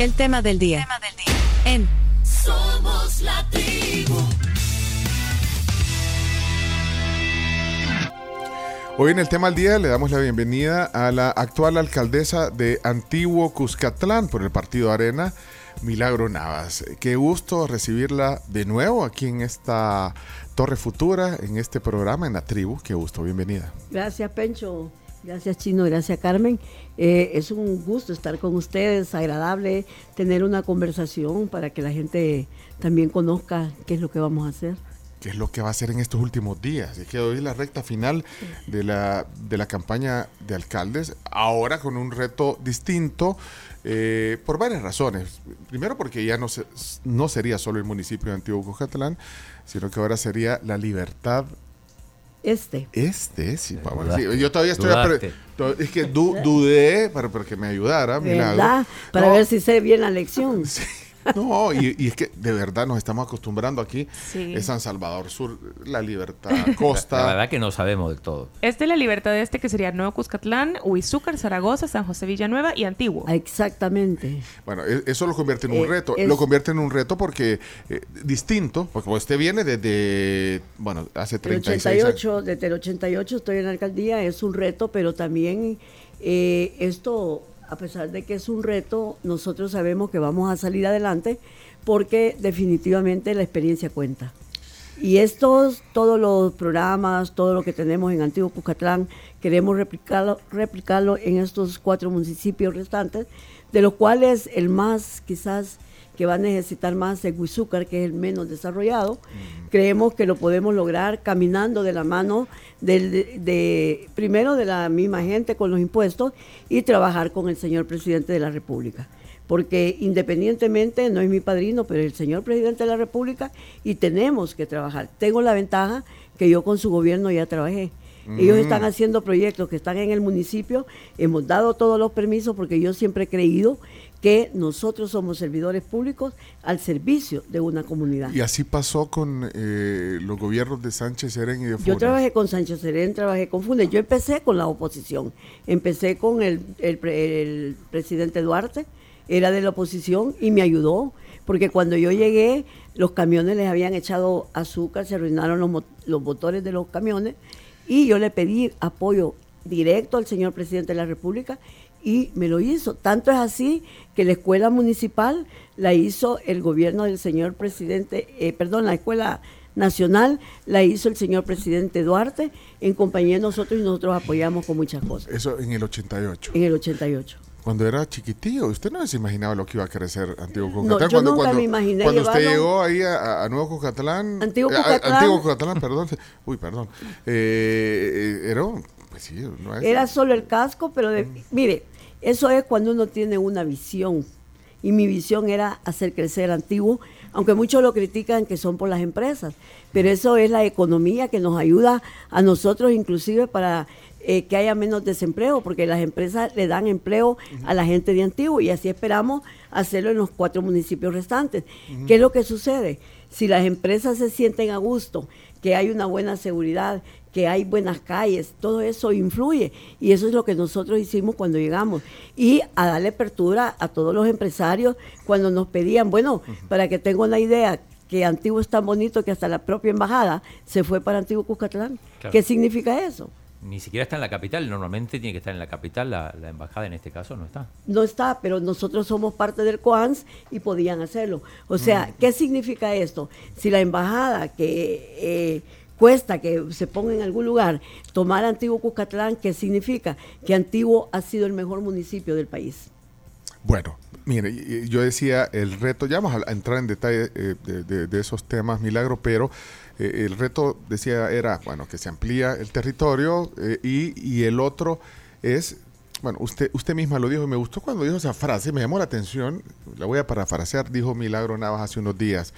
El tema del día. En Somos la tribu. Hoy en el tema del día le damos la bienvenida a la actual alcaldesa de Antiguo Cuscatlán por el partido Arena, Milagro Navas. Qué gusto recibirla de nuevo aquí en esta Torre Futura, en este programa, en la tribu. Qué gusto, bienvenida. Gracias, Pencho. Gracias, Chino. Gracias, Carmen. Eh, es un gusto estar con ustedes, agradable tener una conversación para que la gente también conozca qué es lo que vamos a hacer qué es lo que va a hacer en estos últimos días. Es que hoy es la recta final de la, de la campaña de alcaldes, ahora con un reto distinto, eh, por varias razones. Primero porque ya no, se, no sería solo el municipio de Antiguo Cojatlán, sino que ahora sería la libertad este. Este, sí, Yo todavía estoy. Es que dudé para, para, que me ayudara. ¿Verdad? Para ver si sé bien la lección. Sí. No, y, es que de verdad nos estamos acostumbrando aquí. Es San Salvador Sur, La Libertad, Costa. La, verdad que no sabemos del todo. Este La Libertad este que sería Nuevo Cuscatlán, Huizúcar, Zaragoza, San José Villanueva y Antiguo. Exactamente. Bueno, e, eso lo convierte en un eh, reto. Lo convierte en un reto porque eh, distinto, porque usted viene desde, bueno, hace 36 88, años. Desde el 88 estoy en la alcaldía, es un reto, pero también eh, esto a pesar de que es un reto, nosotros sabemos que vamos a salir adelante porque definitivamente la experiencia cuenta. Y estos, todos los programas, todo lo que tenemos en Antiguo Cucatlán, queremos replicarlo, replicarlo en estos cuatro municipios restantes, de los cuales el más quizás que va a necesitar más es Huizúcar, que es el menos desarrollado. Creemos que lo podemos lograr caminando de la mano de, primero de la misma gente con los impuestos y trabajar con el señor presidente de la República. Porque independientemente, no es mi padrino, pero es el señor presidente de la República y tenemos que trabajar. Tengo la ventaja que yo con su gobierno ya trabajé. Ellos están haciendo proyectos que están en el municipio, hemos dado todos los permisos porque yo siempre he creído que nosotros somos servidores públicos al servicio de una comunidad. Y así pasó con eh, los gobiernos de Sánchez Serén y de Funes. Yo trabajé con Sánchez Serén, trabajé con Funes. Yo empecé con la oposición. Empecé con el, el, presidente Duarte, era de la oposición y me ayudó. Porque cuando yo llegué, los camiones les habían echado azúcar, se arruinaron los, los motores de los camiones. Y yo le pedí apoyo directo al señor presidente de la República y me lo hizo. Tanto es así que la escuela municipal la hizo el gobierno del señor presidente, eh, perdón, la escuela nacional la hizo el señor presidente Duarte en compañía de nosotros y nosotros apoyamos con muchas cosas. Eso en el 88. En el 88. Cuando era chiquitillo, usted no se imaginaba lo que iba a crecer Antiguo Cucatlán. No, yo cuando, nunca me imaginé Cuando usted llegó ahí a, Nuevo Cucatlán. Antiguo eh, Cucatlán. Antiguo Cucatlán, perdón. Uy, perdón. Eh, era, pues sí, no es, era solo el casco, pero de, mire, eso es cuando uno tiene una visión. Y mi visión era hacer crecer Antiguo, aunque muchos lo critican que son por las empresas. Pero eso es la economía que nos ayuda a nosotros inclusive para eh, que haya menos desempleo, porque las empresas le dan empleo a la gente de Antiguo y así esperamos hacerlo en los cuatro municipios restantes. ¿Qué es lo que sucede? Si las empresas se sienten a gusto, que hay una buena seguridad, que hay buenas calles, todo eso influye y eso es lo que nosotros hicimos cuando llegamos y a darle apertura a todos los empresarios cuando nos pedían, bueno, para que tenga una idea, que Antiguo es tan bonito que hasta la propia embajada se fue para Antiguo Cuscatlán. ¿Qué significa eso? Ni siquiera está en la capital, normalmente tiene que estar en la capital, la, embajada en este caso no está. No está, pero nosotros somos parte del COANS y podían hacerlo. O sea, mm. ¿qué significa esto? Si la embajada que... Eh, cuesta que se ponga en algún lugar tomar Antiguo Cuscatlán, ¿qué significa? Que Antiguo ha sido el mejor municipio del país. Bueno, mire, yo decía el reto, ya vamos a entrar en detalle eh, de, esos temas, Milagro, pero eh, el reto, decía, era, bueno, que se amplía el territorio eh, y, y, el otro es, bueno, usted, usted misma lo dijo y me gustó cuando dijo esa frase, me llamó la atención, la voy a parafrasear, dijo Milagro Navas hace unos días,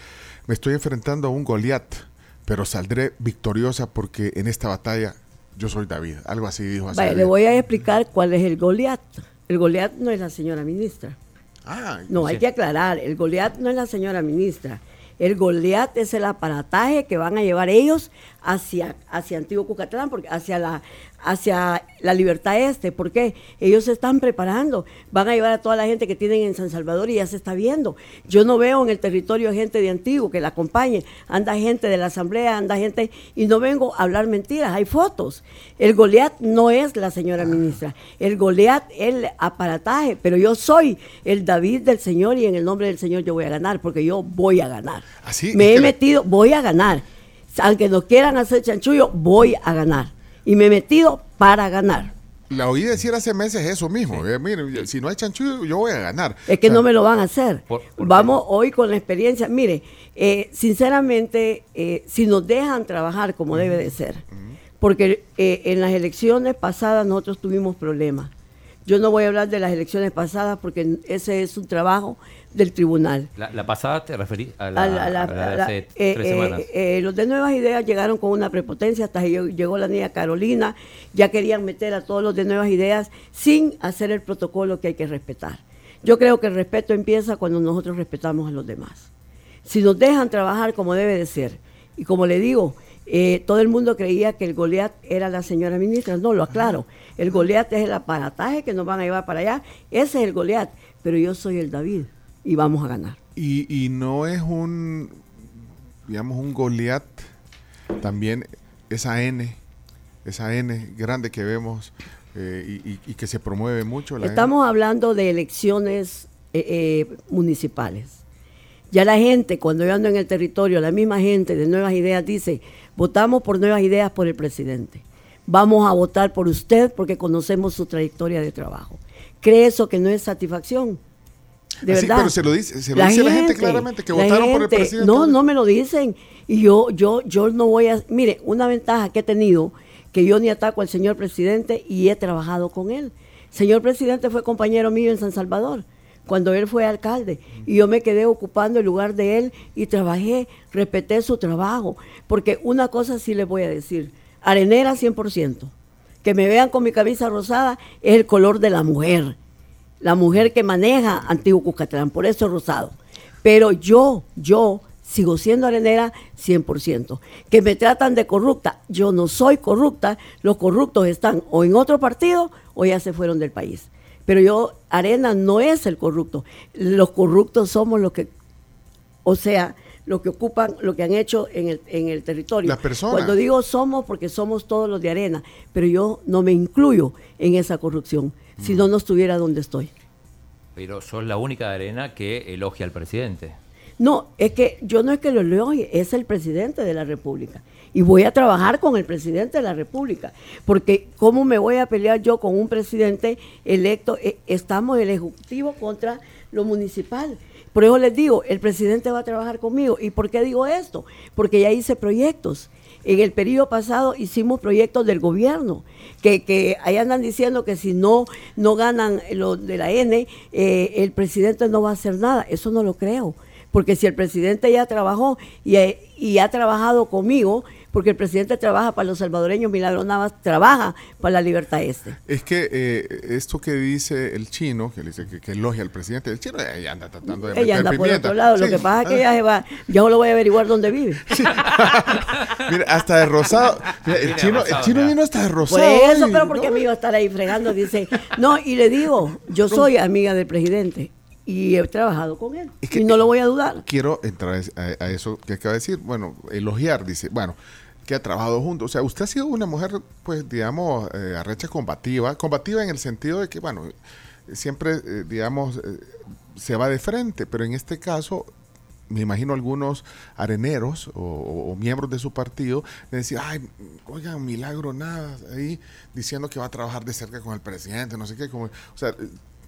me estoy enfrentando a un Goliat pero saldré victoriosa porque en esta batalla yo soy David. Algo así dijo. Así le voy a explicar cuál es el Goliat. El Goliat no es la señora ministra. Ah, no, hay que aclarar, el Goliat no es la señora ministra. El Goliat es el aparataje que van a llevar ellos hacia, hacia Antiguo Cucatlán, porque hacia la, hacia la libertad este. ¿Por qué? Ellos se están preparando. Van a llevar a toda la gente que tienen en San Salvador y ya se está viendo. Yo no veo en el territorio gente de antiguo que la acompañe. Anda gente de la asamblea, anda gente. Y no vengo a hablar mentiras. Hay fotos. El Goliat no es la señora ministra. El Goliat es el aparataje. Pero yo soy el David del Señor y en el nombre del Señor yo voy a ganar porque yo voy a ganar. Así Me es he la- metido, voy a ganar. Aunque nos quieran hacer chanchullo, voy a ganar. Y me he metido para ganar. La oí decir hace meses eso mismo. eh, mire, si no hay chanchullo, yo voy a ganar. Es que O sea, no me lo van a hacer. ¿Por- por qué? Vamos hoy con la experiencia. Mire, eh, sinceramente, eh, si nos dejan trabajar como debe de ser, porque eh, en las elecciones pasadas nosotros tuvimos problemas. Yo no voy a hablar de las elecciones pasadas porque ese es un trabajo del tribunal. La, la pasada te referís a la, A la- a la- a la de a la- hace eh, tres semanas. eh, los de Nuevas Ideas llegaron con una prepotencia, hasta que llegó- llegó la niña Carolina, ya querían meter a todos los de Nuevas Ideas sin hacer el protocolo que hay que respetar. Yo creo que el respeto empieza cuando nosotros respetamos a los demás. Si nos dejan trabajar como debe de ser, y como le digo, eh, todo el mundo creía que el Goliat era la señora ministra, no, lo aclaro, el Goliat es el aparataje que nos van a llevar para allá, ese es el Goliat, pero yo soy el David y vamos a ganar. Y, y no es un, digamos, un Goliat, también esa N, esa N grande que vemos eh, y, que se promueve mucho. La N. Estamos hablando de elecciones eh, eh, municipales. Ya la gente, cuando yo ando en el territorio, la misma gente de Nuevas Ideas dice, votamos por Nuevas Ideas por el presidente. Vamos a votar por usted porque conocemos su trayectoria de trabajo. ¿Cree eso que no es satisfacción? De Así, verdad. pero se lo dice- se lo dice la gente claramente, que la votaron por el gente- presidente. No, no me lo dicen. Y yo, yo, yo no voy a. Mire, una ventaja que he tenido, que yo ni ataco al señor presidente y he trabajado con él. Señor presidente fue compañero mío en San Salvador, cuando él fue alcalde. Y yo me quedé ocupando el lugar de él y trabajé, respeté su trabajo. Porque una cosa sí les voy a decir: arenera 100%. Que me vean con mi camisa rosada es el color de la mujer la mujer que maneja Antiguo Cuscatlán, por eso es rosado. Pero yo, yo sigo siendo arenera 100%. Que me tratan de corrupta, yo no soy corrupta, los corruptos están o en otro partido o ya se fueron del país. Pero yo, Arena no es el corrupto, los corruptos somos los que, o sea, los que ocupan, lo que han hecho en el, en el territorio. Las personas. Cuando digo somos, porque somos todos los de arena, pero yo no me incluyo en esa corrupción, si no, no estuviera donde estoy. Pero sos la única de arena que elogia al presidente. No, es que yo no es que lo elogie, es el presidente de la República. Y voy a trabajar con el presidente de la República. Porque ¿cómo me voy a pelear yo con un presidente electo? Eh, Estamos el Ejecutivo contra lo municipal. Por eso les digo, el presidente va a trabajar conmigo. ¿Y por qué digo esto? Porque ya hice proyectos. En el periodo pasado hicimos proyectos del gobierno, que, que ahí andan diciendo que si no, no ganan los de la N, eh, el presidente no va a hacer nada. Eso no lo creo. Porque si el presidente ya trabajó y, eh, y ha trabajado conmigo, porque el presidente trabaja para los salvadoreños, Milagro Navas trabaja para la libertad este. Es que eh, esto que dice el chino, que le dice que, que elogia al presidente, el chino ella anda tratando de Ella meter anda por pimienta. otro lado. Lo que pasa es que Ah, ella se va, yo lo voy a averiguar dónde vive. Mira, hasta de rosado. Mira, el chino, el chino vino hasta de rosado. eso, hoy, pero porque ¿no? me iba a estar ahí fregando, dice, no, y le digo, yo soy amiga del presidente y he trabajado con él. Es que- y no lo voy a dudar. Quiero entrar a, a eso que acaba de decir. Bueno, elogiar, dice. Bueno, que ha trabajado juntos. O sea, usted ha sido una mujer, pues, digamos, eh, arrecha combativa. Combativa en el sentido de que, bueno, siempre, eh, digamos, eh, se va de frente. Pero en este caso, me imagino algunos areneros o, o- miembros de su partido de decir, ay, oigan, milagro nada, ahí diciendo que va a trabajar de cerca con el presidente, no sé qué. Como, o sea,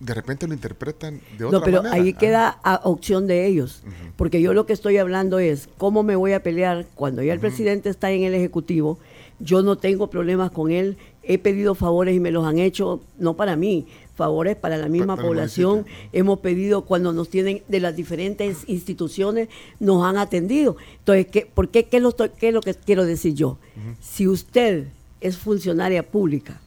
de repente lo interpretan de otra No, pero manera. ahí Ah. queda a opción de ellos. Porque yo lo que estoy hablando es cómo me voy a pelear cuando ya el presidente está en el Ejecutivo. Yo no tengo problemas con él. He pedido favores y me los han hecho, no para mí, favores para la misma para población. Hemos pedido cuando nos tienen de las diferentes instituciones, nos han atendido. Entonces, ¿qué, ¿por qué? ¿Qué, lo estoy- qué es lo que quiero decir yo? Si usted es funcionaria pública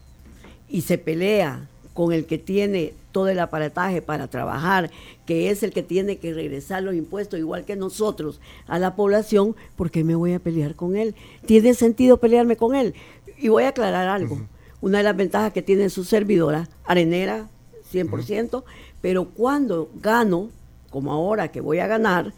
y se pelea con el que tiene todo el aparataje para trabajar, que es el que tiene que regresar los impuestos igual que nosotros a la población, ¿por qué me voy a pelear con él? ¿Tiene sentido pelearme con él? Y voy a aclarar algo. una de las ventajas que tiene su servidora, arenera 100%, pero cuando gano, como ahora que voy a ganar,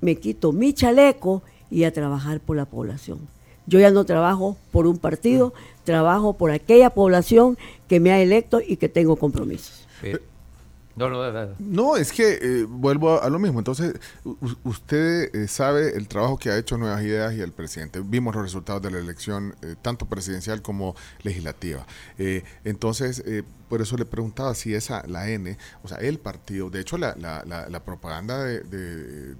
me quito mi chaleco y a trabajar por la población. Yo ya no trabajo por un partido, trabajo por aquella población que me ha electo y que tengo compromisos. Pero- no, no, es que eh, vuelvo a, a lo mismo. Entonces, u- usted eh, sabe el trabajo que ha hecho Nuevas Ideas y el presidente. Vimos los resultados de la elección, eh, tanto presidencial como legislativa. Eh, entonces, eh, por eso le preguntaba si esa, la N, o sea, el partido, de hecho, la, la, la, la propaganda de, de,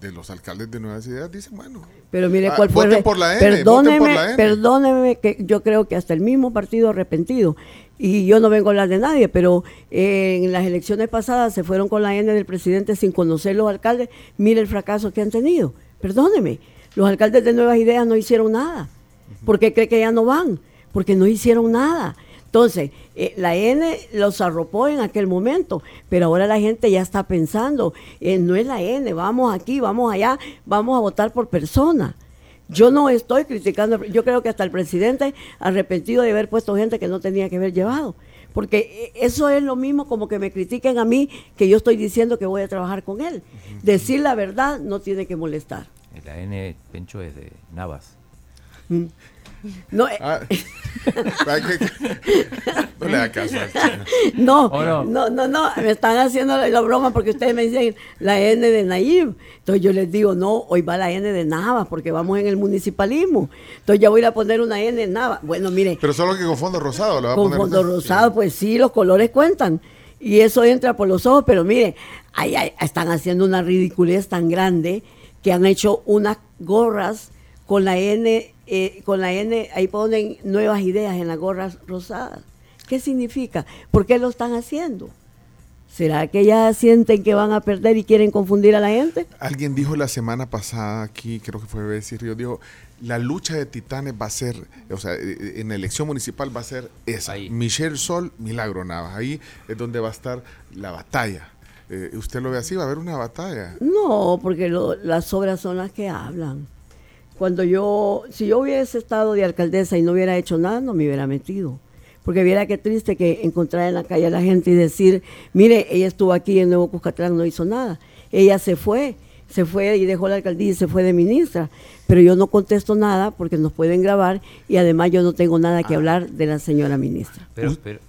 de los alcaldes de Nuevas Ideas dicen, bueno, Pero mire Ah, cuál fue. voten por la N, voten perdóneme, por la N. perdóneme que yo creo que hasta el mismo partido arrepentido. Y yo no vengo a hablar de nadie, pero eh, en las elecciones pasadas se fueron con la N del presidente sin conocer los alcaldes. Mire el fracaso que han tenido. Perdóneme, los alcaldes de Nuevas Ideas no hicieron nada. ¿Por qué cree que ya no van? Porque no hicieron nada. Entonces, eh, la N los arropó en aquel momento, pero ahora la gente ya está pensando, eh, no es la N, vamos aquí, vamos allá, vamos a votar por persona. Yo no estoy criticando, yo creo que hasta el presidente arrepentido de haber puesto gente que no tenía que haber llevado. Porque eh, eso es lo mismo como que me critiquen a mí que yo estoy diciendo que voy a trabajar con él. Decir la verdad no tiene que molestar. la N, Pencho, es de Navas. No, eh, ah, que- no le da caso. No, ¿O no? no, no, no, me están haciendo la, la broma porque ustedes me dicen la N de Nayib. Entonces yo les digo, no, hoy va la N de Navas porque vamos en el municipalismo. Entonces ya voy a ir a poner una N de Navas. Bueno, mire, Pero solo que con fondo rosado le va a con poner. fondo rosado, pues sí, los colores cuentan. Y eso entra por los ojos, pero mire, ay, ay, están haciendo una ridiculez tan grande que han hecho unas gorras con la N, eh, con la N, ahí ponen nuevas ideas en las gorras rosadas. ¿Qué significa? ¿Por qué lo están haciendo? ¿Será que ya sienten que van a perder y quieren confundir a la gente? Alguien dijo la semana pasada aquí, creo que fue Bessie Río, dijo, la lucha de titanes va a ser, o sea, eh, en la elección municipal va a ser esa. Ahí. Michelle Sol, Milagro Navas. Ahí es donde va a estar la batalla. Eh, ¿Usted lo ve así? ¿Va a haber una batalla? No, porque lo- las obras son las que hablan. Cuando yo, si yo hubiese estado de alcaldesa y no hubiera hecho nada, no me hubiera metido. Porque viera qué triste que encontrar en la calle a la gente y decir, mire, ella estuvo aquí en Nuevo Cuscatlán, no hizo nada. Ella se fue, se fue y dejó la alcaldía y se fue de ministra. Pero yo no contesto nada porque nos pueden grabar y además yo no tengo nada que hablar de la señora ministra. Pero, pero,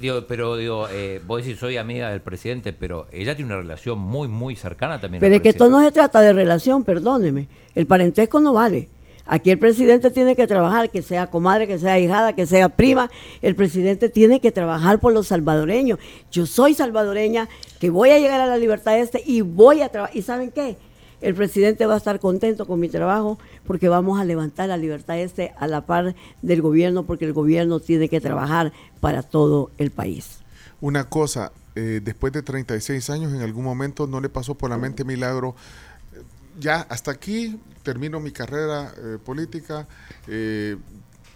digo, pero digo, eh, vos decís, soy amiga del presidente, pero ella tiene una relación muy, muy cercana también. Pero es que esto no se trata de relación, perdóneme. El parentesco no vale. Aquí el presidente tiene que trabajar, que sea comadre, que sea hijada, que sea prima. El presidente tiene que trabajar por los salvadoreños. Yo soy salvadoreña, que voy a llegar a la libertad este y voy a trabajar. ¿Y saben qué? El presidente va a estar contento con mi trabajo porque vamos a levantar la libertad este a la par del gobierno porque el gobierno tiene que trabajar para todo el país. Una cosa, eh, después de 36 años, en algún momento no le pasó por la mente Milagro, eh, ya hasta aquí termino mi carrera eh, política, eh,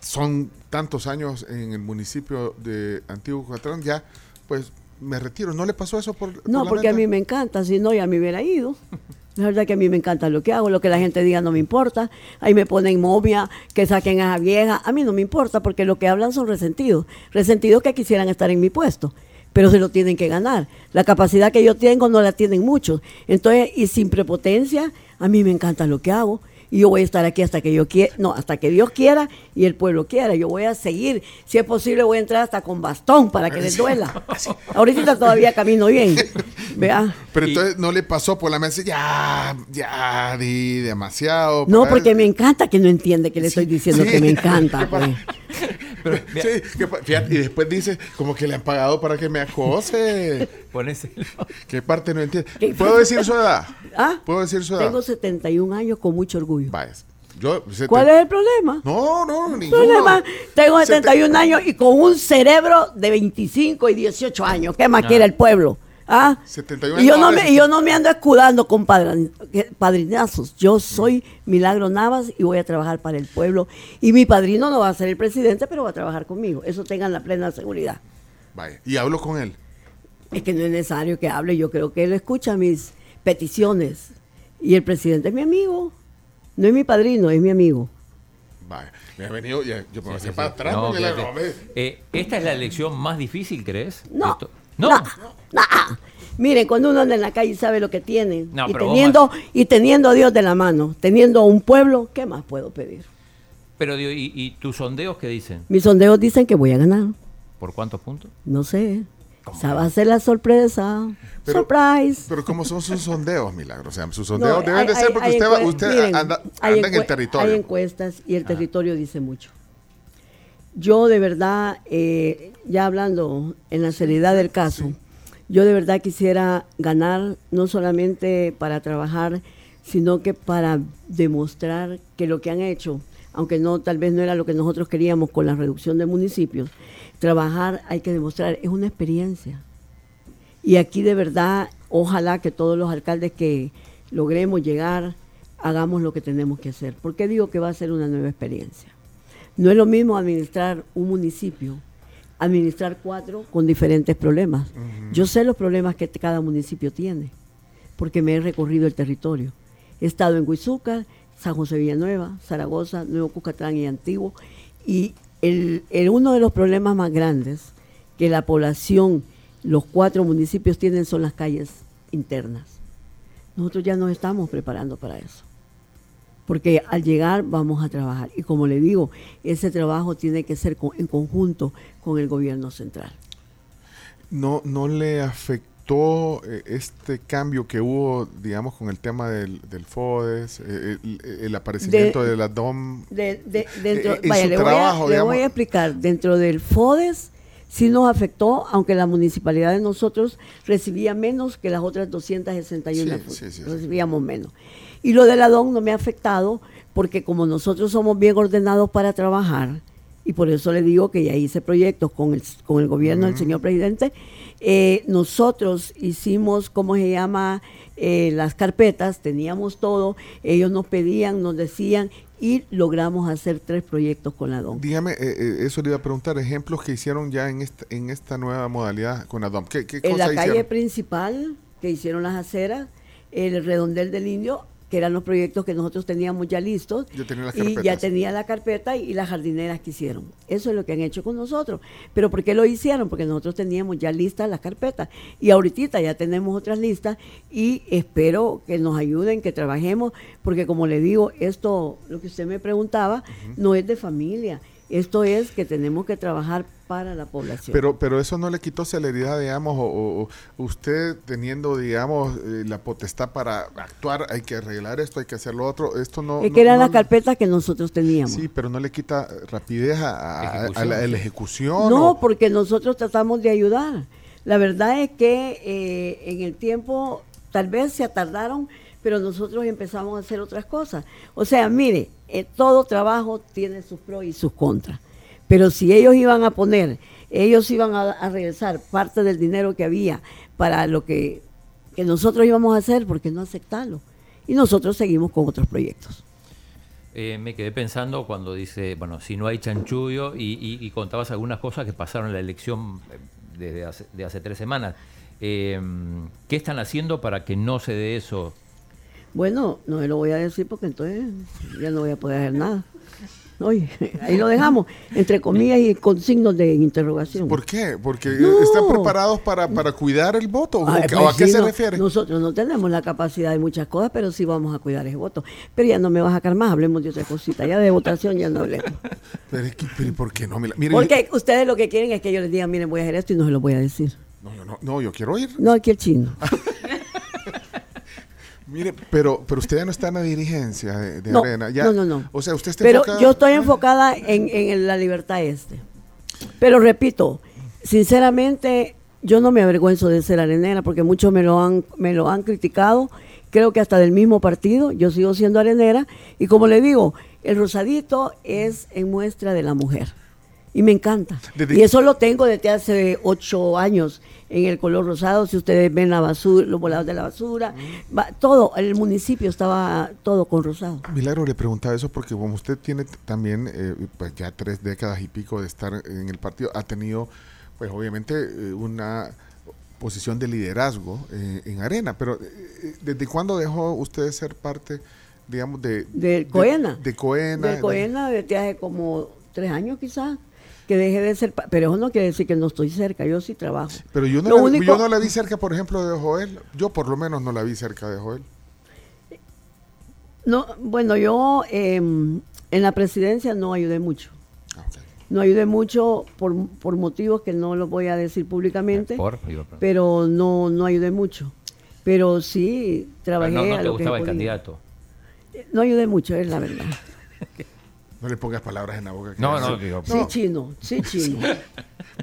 son tantos años en el municipio de Antiguo Cucatlán, ya pues me retiro. ¿No le pasó eso por No, porque a mí me encanta, si no ya me hubiera ido. La verdad que a mí me encanta lo que hago, lo que la gente diga no me importa. Ahí me ponen momia, que saquen a esa vieja. A mí no me importa porque lo que hablan son resentidos. Resentidos que quisieran estar en mi puesto, pero se lo tienen que ganar. La capacidad que yo tengo no la tienen muchos. Entonces, y sin prepotencia, a mí me encanta lo que hago. Y yo voy a estar aquí hasta que yo quiera, no, hasta que Dios quiera y el pueblo quiera. Yo voy a seguir. Si es posible, voy a entrar hasta con bastón para que les duela. Ahorita todavía camino bien. Vea. Pero Y- entonces no le pasó por la mente, ya, ya, di demasiado. No, para- porque me encanta que no entiende que le estoy diciendo sí. que me encanta. Pues. Pero, Sí, que pa- fíjate, y después dice, como que le han pagado para que me acose. ponéselo. ¿Qué parte no entiende? ¿Qué? ¿Puedo decir su edad? ¿Ah? ¿Puedo decir su edad? Tengo 71 años con mucho orgullo. Vaya. Yo, ¿Cuál es el problema? No, no, ninguno. problema? Tengo Seten- 71 años y con un cerebro de 25 y 18 años. ¿Qué más quiere el pueblo? ¿Ah? 71 y yo no me, y yo no me ando escudando con padran- que- padrinazos. Yo soy Milagro Navas y voy a trabajar para el pueblo. Y mi padrino no va a ser el presidente, pero va a trabajar conmigo. Eso tengan la plena seguridad. Vaya. Y hablo con él. Es que no es necesario que hable, yo creo que él escucha mis peticiones. Y el presidente es mi amigo. No es mi padrino, es mi amigo. Vaya, me ha venido, ya, yo me voy Sí, para sí. atrás, No, hombre. Eh, ¿Esta es la elección más difícil, crees? No. Esto- No. No. no. Miren, cuando uno anda en la calle y sabe lo que tiene, No, y, teniendo, y teniendo a Dios de la mano, teniendo un pueblo, ¿qué más puedo pedir? Pero, ¿y, y tus sondeos qué dicen? Mis sondeos dicen que voy a ganar. ¿Por cuántos puntos? No sé. Esa va a ser la sorpresa. Pero- Surprise. Pero ¿cómo son sus sondeos, Milagro? O sea, sus sondeos No, deben hay- de ser porque hay usted, va- usted miren, anda, anda en el territorio. Hay encuestas y el territorio dice mucho. Yo de verdad, eh, ya hablando en la seriedad del caso, yo de verdad quisiera ganar no solamente para trabajar, sino que para demostrar que lo que han hecho, aunque no tal vez no era lo que nosotros queríamos con la reducción de municipios, trabajar hay que demostrar, es una experiencia. Y aquí de verdad, ojalá que todos los alcaldes que logremos llegar, hagamos lo que tenemos que hacer. ¿Por qué digo que va a ser una nueva experiencia? No es lo mismo administrar un municipio, administrar cuatro con diferentes problemas. Yo sé los problemas que cada municipio tiene, porque me he recorrido el territorio. He estado en Huizuca, San José Villanueva, Zaragoza, Nuevo Cucatlán y Antiguo. Y el, el- uno de los problemas más grandes que la población, los cuatro municipios tienen son las calles internas. Nosotros ya nos estamos preparando para eso. Porque al llegar vamos a trabajar. Y como le digo, ese trabajo tiene que ser con- en conjunto con el gobierno central. ¿No, ¿No le afectó eh, este cambio que hubo, digamos, con el tema del, del FODES, eh, el, el aparecimiento de, De- la DOM? De- de- dentro, Eh, en vaya, su le, voy a, trabajo, le voy a explicar. Dentro del FODES sí nos afectó, aunque la municipalidad de nosotros recibía menos que las otras 261. Sí, sí, sí, sí. recibíamos menos. Y lo de la DON no me ha afectado porque como nosotros somos bien ordenados para trabajar, y por eso le digo que ya hice proyectos con el, con el gobierno del señor presidente, eh, nosotros hicimos, ¿cómo se llama? Eh, las carpetas, teníamos todo, ellos nos pedían, nos decían, y logramos hacer tres proyectos con la DON. Dígame, eh, eh, eso le iba a preguntar, ejemplos que hicieron ya en esta, en esta nueva modalidad con la DOM. ¿Qué, qué En la cosas calle hicieron? principal, que hicieron las aceras, el redondel del indio, que eran los proyectos que nosotros teníamos ya listos. Ya tenía las y ya tenía la carpeta y, y las jardineras que hicieron. Eso es lo que han hecho con nosotros. Pero ¿por qué lo hicieron? Porque nosotros teníamos ya listas las carpetas. Y ahorita ya tenemos otras listas y espero que nos ayuden, que trabajemos, porque como le digo, esto, lo que usted me preguntaba, no es de familia. Esto es que tenemos que trabajar para la población. Pero, pero eso no le quitó celeridad, digamos, o, usted teniendo, digamos, eh, la potestad para actuar, hay que arreglar esto, hay que hacer lo otro, esto no... es no- que eran no- las carpetas que nosotros teníamos. Sí, pero no le quita rapidez a, a- la, a la sí. ejecución. No, o- porque nosotros tratamos de ayudar. La verdad es que eh, en el tiempo tal vez se atardaron, pero nosotros empezamos a hacer otras cosas. O sea, mire, eh, todo trabajo tiene sus pros y sus contras. Pero si ellos iban a poner, ellos iban a, regresar parte del dinero que había para lo que, nosotros íbamos a hacer, ¿por qué no aceptarlo? Y nosotros seguimos con otros proyectos. Eh, me quedé pensando cuando dice, bueno, si no hay chanchullo y, contabas algunas cosas que pasaron en la elección eh, desde hace, tres semanas. ¿Qué están haciendo para que no se dé eso? Bueno, no se lo voy a decir porque entonces ya no voy a poder hacer nada. Oye, ahí lo dejamos, entre comillas y con signos de interrogación. ¿Por qué? Porque No. están preparados para, para cuidar el voto. ¿O, pues o a qué sí, se no, refiere? Nosotros no tenemos la capacidad de muchas cosas, pero sí vamos a cuidar ese voto. Pero ya no me vas a sacar más, hablemos de otra cosita. Ya de votación ya no hablemos. Pero, es que- pero ¿y ¿por qué no? Mira, mire, Porque ustedes lo que quieren es que yo les diga, miren, voy a hacer esto y no se lo voy a decir. No, yo no, no, yo quiero ir. No, aquí el chino. Mire, pero, pero usted ya no está en la dirigencia de, de No, Arena. Ya, no, no, no. O sea, usted está Pero enfocada- yo estoy enfocada en, en la libertad este. Pero repito, sinceramente, yo no me avergüenzo de ser arenera porque muchos me lo han, me lo han criticado. Creo que hasta del mismo partido, yo sigo siendo arenera. Y como le digo, el rosadito es en muestra de la mujer. Y me encanta. Desde- Y eso lo tengo desde hace ocho años en el color rosado. Si ustedes ven la basura, los volados de la basura, va- todo, el municipio estaba todo con rosado. Milagro le preguntaba eso porque como usted tiene también eh, pues ya tres décadas y pico de estar en el partido, ha tenido pues obviamente eh, una posición de liderazgo eh, en Arena, pero eh, ¿desde cuándo dejó usted de ser parte digamos, de... De Coena. De, Coena. De Coena desde hace como tres años quizás que deje de ser, pero eso no quiere decir que no estoy cerca, yo sí trabajo. Pero yo no, la, yo no la vi cerca, por ejemplo, de Joel, yo por lo menos no la vi cerca de Joel. No, bueno, yo em, en la presidencia no ayudé mucho. Ah, no ayudé mucho por, por, motivos que no los voy a decir públicamente, pero no, no ayudé mucho. Pero sí trabajé. no, no te gustaba el candidato. No ayudé mucho, es la verdad. No le pongas palabras en la boca. No, no, digo, Sí, chino, sí, chino.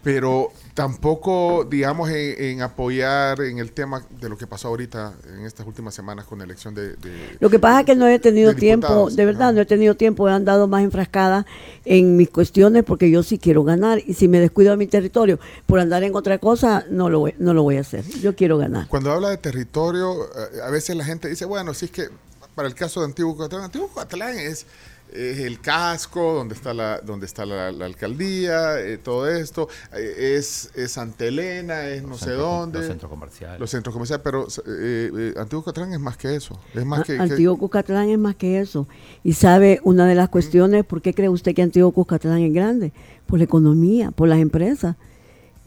Pero tampoco, digamos, en, apoyar en el tema de lo que pasó ahorita en estas últimas semanas con la elección de... lo que pasa es que no he tenido tiempo, de verdad, no he tenido tiempo, he andado más enfrascada en mis cuestiones porque yo sí quiero ganar y si me descuido de mi territorio por andar en otra cosa, no lo voy, no lo voy a hacer. Yo quiero ganar. Cuando habla de territorio, eh, a veces la gente dice, bueno, si es que para el caso de Antiguo Catalán, Antiguo Catalán es es el casco, donde está la, donde está la, alcaldía, eh, todo esto, eh, es, es Santa Elena, es no sé dónde. Los centros comerciales. Los centros comerciales, pero eh, Antiguo Cucatlán es más que eso. Es más que, Antiguo Cucatlán es más que eso. Y sabe una de las cuestiones, ¿por qué cree usted que Antiguo Cucatlán es grande? Por la economía, por las empresas.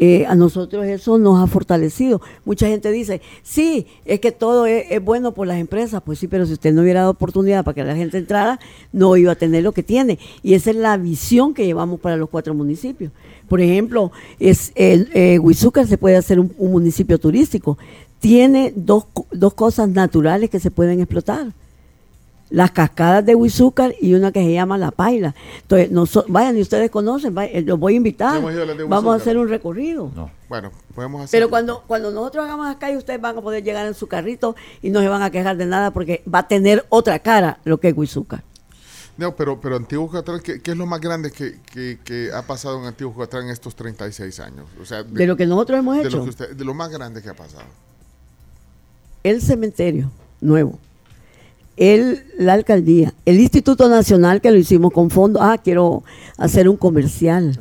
Eh, a nosotros eso nos ha fortalecido. Mucha gente dice, sí, es que todo es, bueno por las empresas. Pues sí, pero si usted no hubiera dado oportunidad para que la gente entrara, no iba a tener lo que tiene. Y esa es la visión que llevamos para los cuatro municipios. Por ejemplo, es el, eh, Huizúcar se puede hacer un, municipio turístico. Tiene dos, dos cosas naturales que se pueden explotar las cascadas de Huizúcar y una que se llama La Paila. Entonces, no vayan, y ustedes conocen, vayan, los voy a invitar. Vamos a hacer un recorrido. Bueno, podemos hacer. Pero cuando, cuando nosotros hagamos acá, ustedes van a poder llegar en su carrito y no se van a quejar de nada porque va a tener otra cara lo que es Huizúcar. No, pero, pero Antiguo Catrán, ¿qué, es lo más grande que, ha pasado en Antiguo Catrán en estos 36 años? O sea, de, lo que nosotros hemos hecho. de lo más grande que ha pasado. El cementerio nuevo el, la alcaldía, el Instituto Nacional que lo hicimos con fondo, ah, quiero hacer un comercial.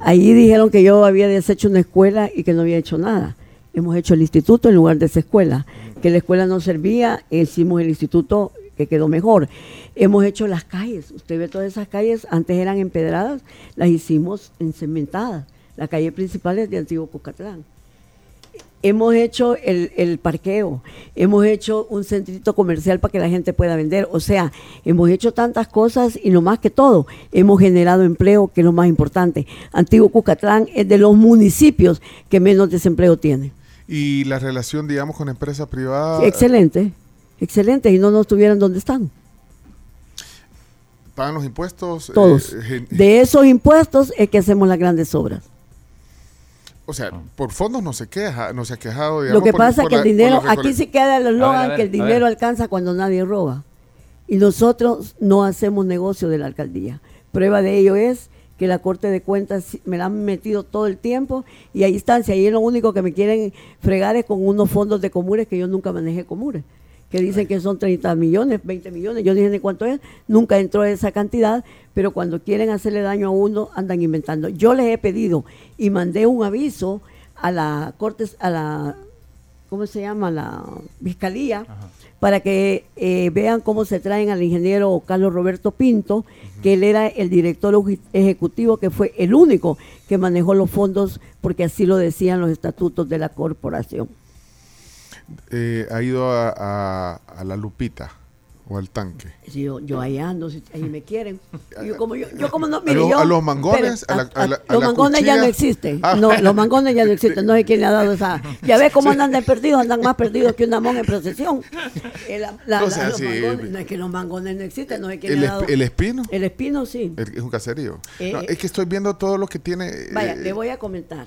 Ahí dijeron que yo había deshecho una escuela y que no había hecho nada. Hemos hecho el instituto en lugar de esa escuela. Que la escuela no servía, hicimos el instituto que quedó mejor. Hemos hecho las calles. Usted ve todas esas calles, antes eran empedradas, las hicimos encementadas. La calle principal es de Antiguo Cucatlán hemos hecho el, parqueo, hemos hecho un centrito comercial para que la gente pueda vender. O sea, hemos hecho tantas cosas y lo más que todo, hemos generado empleo, que es lo más importante. Antiguo Cucatlán es de los municipios que menos desempleo tiene. ¿Y la relación, digamos, con empresas privadas? excelente, excelente, y no nos tuvieran donde están. ¿Pagan los impuestos? Todos. Eh, de esos impuestos es que hacemos las grandes obras. O sea, por fondos no se queja, no se ha quejado. lo que pasa es que el dinero, aquí sí queda el eslogan que el dinero alcanza cuando nadie roba. Y nosotros no hacemos negocio de la alcaldía. Prueba de ello es que la Corte de Cuentas me la han metido todo el tiempo y ahí están. Si ahí lo único que me quieren fregar es con unos fondos de comunes que yo nunca manejé comunes que dicen que son 30 millones, 20 millones, yo dije de cuánto es, nunca entró esa cantidad, pero cuando quieren hacerle daño a uno andan inventando. Yo les he pedido y mandé un aviso a la Corte, a la, ¿cómo se llama? La Fiscalía, para que eh, vean cómo se traen al ingeniero Carlos Roberto Pinto, que él era el director ejecutivo, que fue el único que manejó los fondos, porque así lo decían los estatutos de la corporación eh, ha ido a, a, la Lupita o al tanque? yo, yo ahí ando, si ahí me quieren. Yo como, yo, yo como no, mire, a, los mangones, a, los mangones ya no existen. Ah. No, los mangones ya no existen. No sé quién le ha dado esa. Ya ves cómo andan de perdidos, andan más perdidos que un amón en procesión. El, la, sea, los mangones, no es que los mangones no existen, no sé quién el, le ha dado. ¿El espino? El espino, sí. es un caserío. Eh, es que estoy viendo todo lo que tiene. Vaya, eh, le voy a comentar.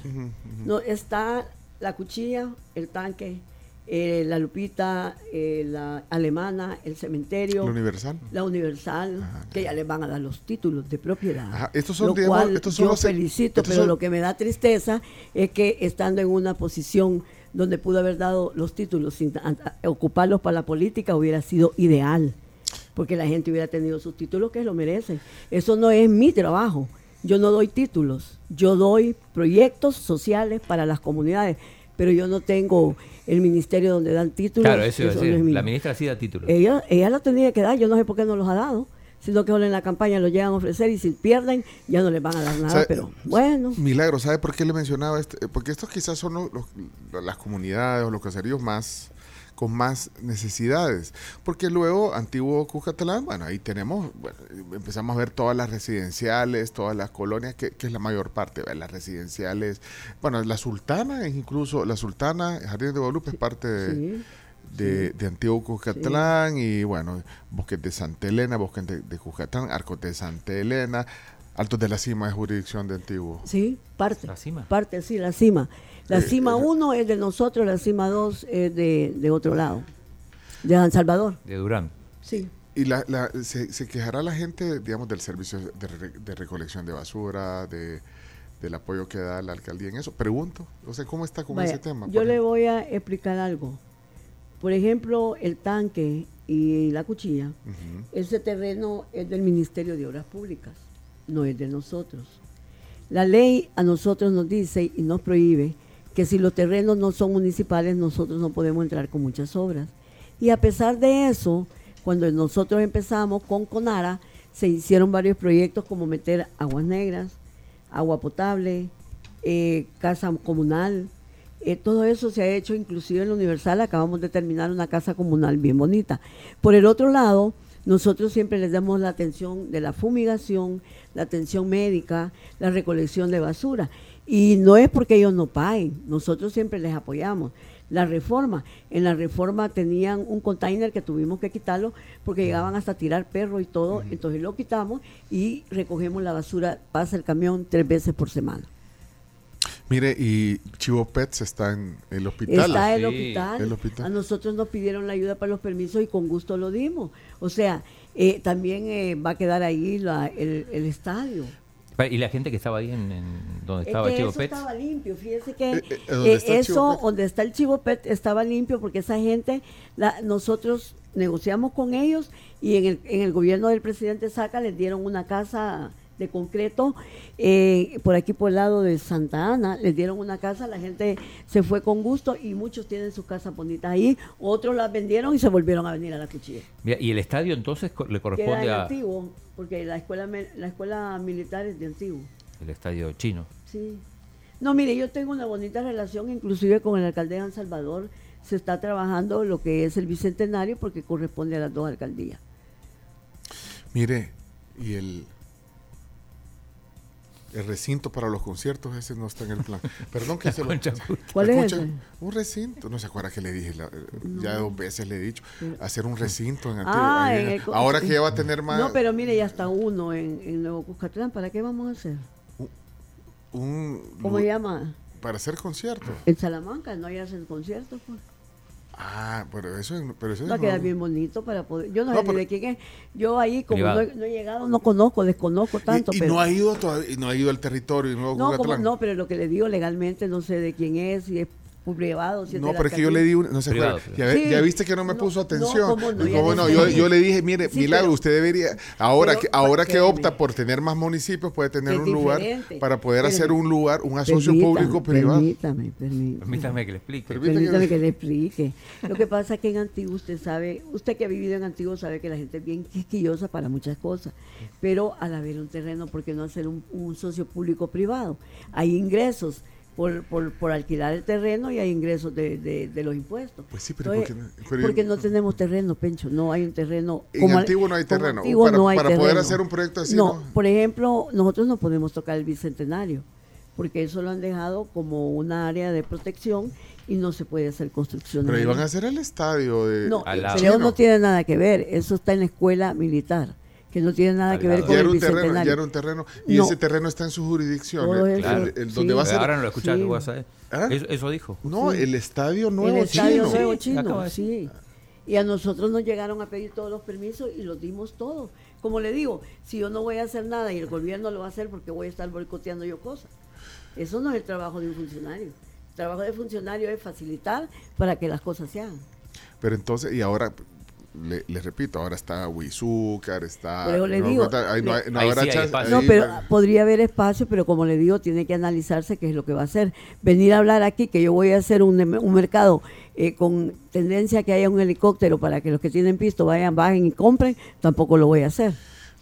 No, está la cuchilla, el tanque, eh, la Lupita, eh, la Alemana, el Cementerio. La Universal. La Universal, que ya les van a dar los títulos de propiedad. Estos son, lo cual yo felicito, pero lo que me da tristeza es que estando en una posición donde pudo haber dado los títulos sin ocuparlos para la política hubiera sido ideal, porque la gente hubiera tenido sus títulos que lo merecen. Eso no es mi trabajo. Yo no doy títulos, yo doy proyectos sociales para las comunidades pero yo no tengo el ministerio donde dan títulos. Claro, eso decir. es. La ministra sí da títulos. Ella, ella lo tenía que dar, yo no sé por qué no los ha dado, sino que ahora en la campaña lo llegan a ofrecer y si pierden ya no les van a dar nada, ¿Sabe- pero bueno. Milagro, ¿sabe por qué le mencionaba esto? Porque estos quizás son los- los- las comunidades o los caseríos más con más necesidades. Porque luego, antiguo Cuscatlán, bueno, ahí tenemos, bueno, empezamos a ver todas las residenciales, todas las colonias, que, que es la mayor parte, ¿verdad? las residenciales. Bueno, la Sultana, es incluso la Sultana, Jardín de Guadalupe es parte de, Sí. de, de Antiguo Cuscatlán y bueno, bosques de Santa Elena, bosques de, de Cuscatlán, arcos de Santa Elena, Altos de la Cima es jurisdicción de Antiguo. Sí, parte. ¿La cima? Parte, sí, la cima. La Eh, cima eh, 1 es de nosotros, la cima 2 es de, de otro lado, de San Salvador. De Durán. Sí. Y la, la- se, se quejará la gente, digamos, del servicio de, re- de recolección de basura, de, del apoyo que da la alcaldía en eso. Pregunto, o sea, ¿cómo está con Vaya, ese tema? Yo le voy a explicar algo. Por ejemplo, el tanque y la cuchilla, ese terreno es del Ministerio de Obras Públicas, no es de nosotros. La ley a nosotros nos dice y nos prohíbe que si los terrenos no son municipales, nosotros no podemos entrar con muchas obras. Y a pesar de eso, cuando nosotros empezamos con Conara, se hicieron varios proyectos como meter aguas negras, agua potable, eh, casa comunal. eh, todo eso se ha hecho inclusive en la Universal. Acabamos de terminar una casa comunal bien bonita. Por el otro lado, nosotros siempre les damos la atención de la fumigación, la atención médica, la recolección de basura. Y no es porque ellos no paguen, nosotros siempre les apoyamos. La reforma, en la reforma tenían un container que tuvimos que quitarlo porque llegaban hasta tirar perro y todo, entonces lo quitamos y recogemos la basura, pasa el camión tres veces por semana. Mire, y Chivo Pets está en el hospital. Está el Sí, hospital. el hospital. A nosotros nos pidieron la ayuda para los permisos y con gusto lo dimos. O sea, eh, también eh, va a quedar ahí la- el, el estadio. Y la gente que estaba ahí en, en donde Es estaba que Chivo eso Pets. estaba limpio, fíjese que Eh, eh, ¿dónde eh, el eso, Pet? donde está el Chivo Pet, estaba limpio porque esa gente, la, nosotros negociamos con ellos y en el, en el gobierno del presidente Saca les dieron una casa de concreto, eh, por aquí por el lado de Santa Ana, les dieron una casa, la gente se fue con gusto y muchos tienen sus casas bonitas ahí, otros las vendieron y se volvieron a venir a la cuchilla. Mira, y el estadio entonces co- le Queda corresponde en a antiguo, porque la escuela, la escuela militar es de antiguo. el estadio chino. Sí. No, mire, yo tengo una bonita relación, inclusive con el alcalde de San Salvador. Se está trabajando lo que es el bicentenario porque corresponde a las dos alcaldías. Mire, y el, el recinto para los conciertos, ese no está en el plan. Perdón que se lo... ¿Cuál es Escucha, ese? Un recinto, no se acuerda que le dije, la- ya dos veces le he dicho, hacer un recinto en Antiguo- Ah, ahí en el ahora que ya va a tener más No, pero mire, ya está uno en, en Nuevo Cuscatlán. ¿Para qué vamos a hacer? un ¿Cómo se llama? para hacer conciertos. En Salamanca no hay hacen conciertos. Pues. Ah, pero eso, es- pero eso Va a quedar bien bonito para poder... Yo no, No, sé pero- de quién es. Yo ahí, como no no he llegado, no conozco, desconozco tanto. y, y pero... no ha ido todavía, y no ha ido al territorio y No, como- no, pero lo que le digo legalmente no sé de quién es, si es privado, si es No, pero es que yo le di un, no se Privado. Ya, ve- Sí. ya viste que no me No, puso atención. cómo no, ya no, desde yo, yo le dije, mire, Sí, Milagro, pero- usted debería, ahora pero, que ahora que opta por tener más municipios, puede tener un lugar para poder hacer un lugar, un asocio público-privado. Permítame, permítame. Permítame que le explique. Permítame. Permítame que le explique. Lo que pasa es que en Antiguo usted sabe, usted que ha vivido en Antiguo sabe que la gente es bien quisquillosa para muchas cosas, pero al haber un terreno, ¿por qué no hacer un, un socio público-privado? Hay ingresos por, por, por alquilar el terreno y hay ingresos de, de, de los impuestos. Pues sí, pero Entonces, ¿por qué no- pero- porque no tenemos terreno, Pencho, no hay un terreno. En como al- Antiguo no hay terreno. Antiguo Para- no hay para poder hacer un proyecto así, No, ¿no? por ejemplo, nosotros no podemos tocar el bicentenario, porque eso lo han dejado como una área de protección y no se puede hacer construcción. Pero iban a hacer el estadio de No, Al lado. no tiene nada que ver, eso está en la escuela militar, que no tiene nada que ver con ya el era un terreno, bicentenario. ya era un terreno y No. ese terreno está en su jurisdicción, el, el- el donde sí. va a ser Ahora no lo escuchaba, Sí. ¿qué voy a? ¿Ah? Eso, eso dijo. No, Sí. el estadio el nuevo estadio chino. nuevo Sí, chino, sí. Y a nosotros nos llegaron a pedir todos los permisos y los dimos todos. Como le digo, si yo no voy a hacer nada y el gobierno lo va a hacer porque voy a estar boicoteando yo cosas. Eso no es el trabajo de un funcionario. El trabajo de funcionario es facilitar para que las cosas se hagan. Pero entonces, y ahora, le, les repito, ahora está Huizúcar, está... Por eso le no, digo, no, no hay- no habrá sí chance-. No, pero podría haber espacio, pero como le digo, tiene que analizarse qué es lo que va a hacer. Venir a hablar aquí que yo voy a hacer un, un mercado eh, con tendencia a que haya un helicóptero para que los que tienen pisto vayan, bajen y compren, tampoco lo voy a hacer.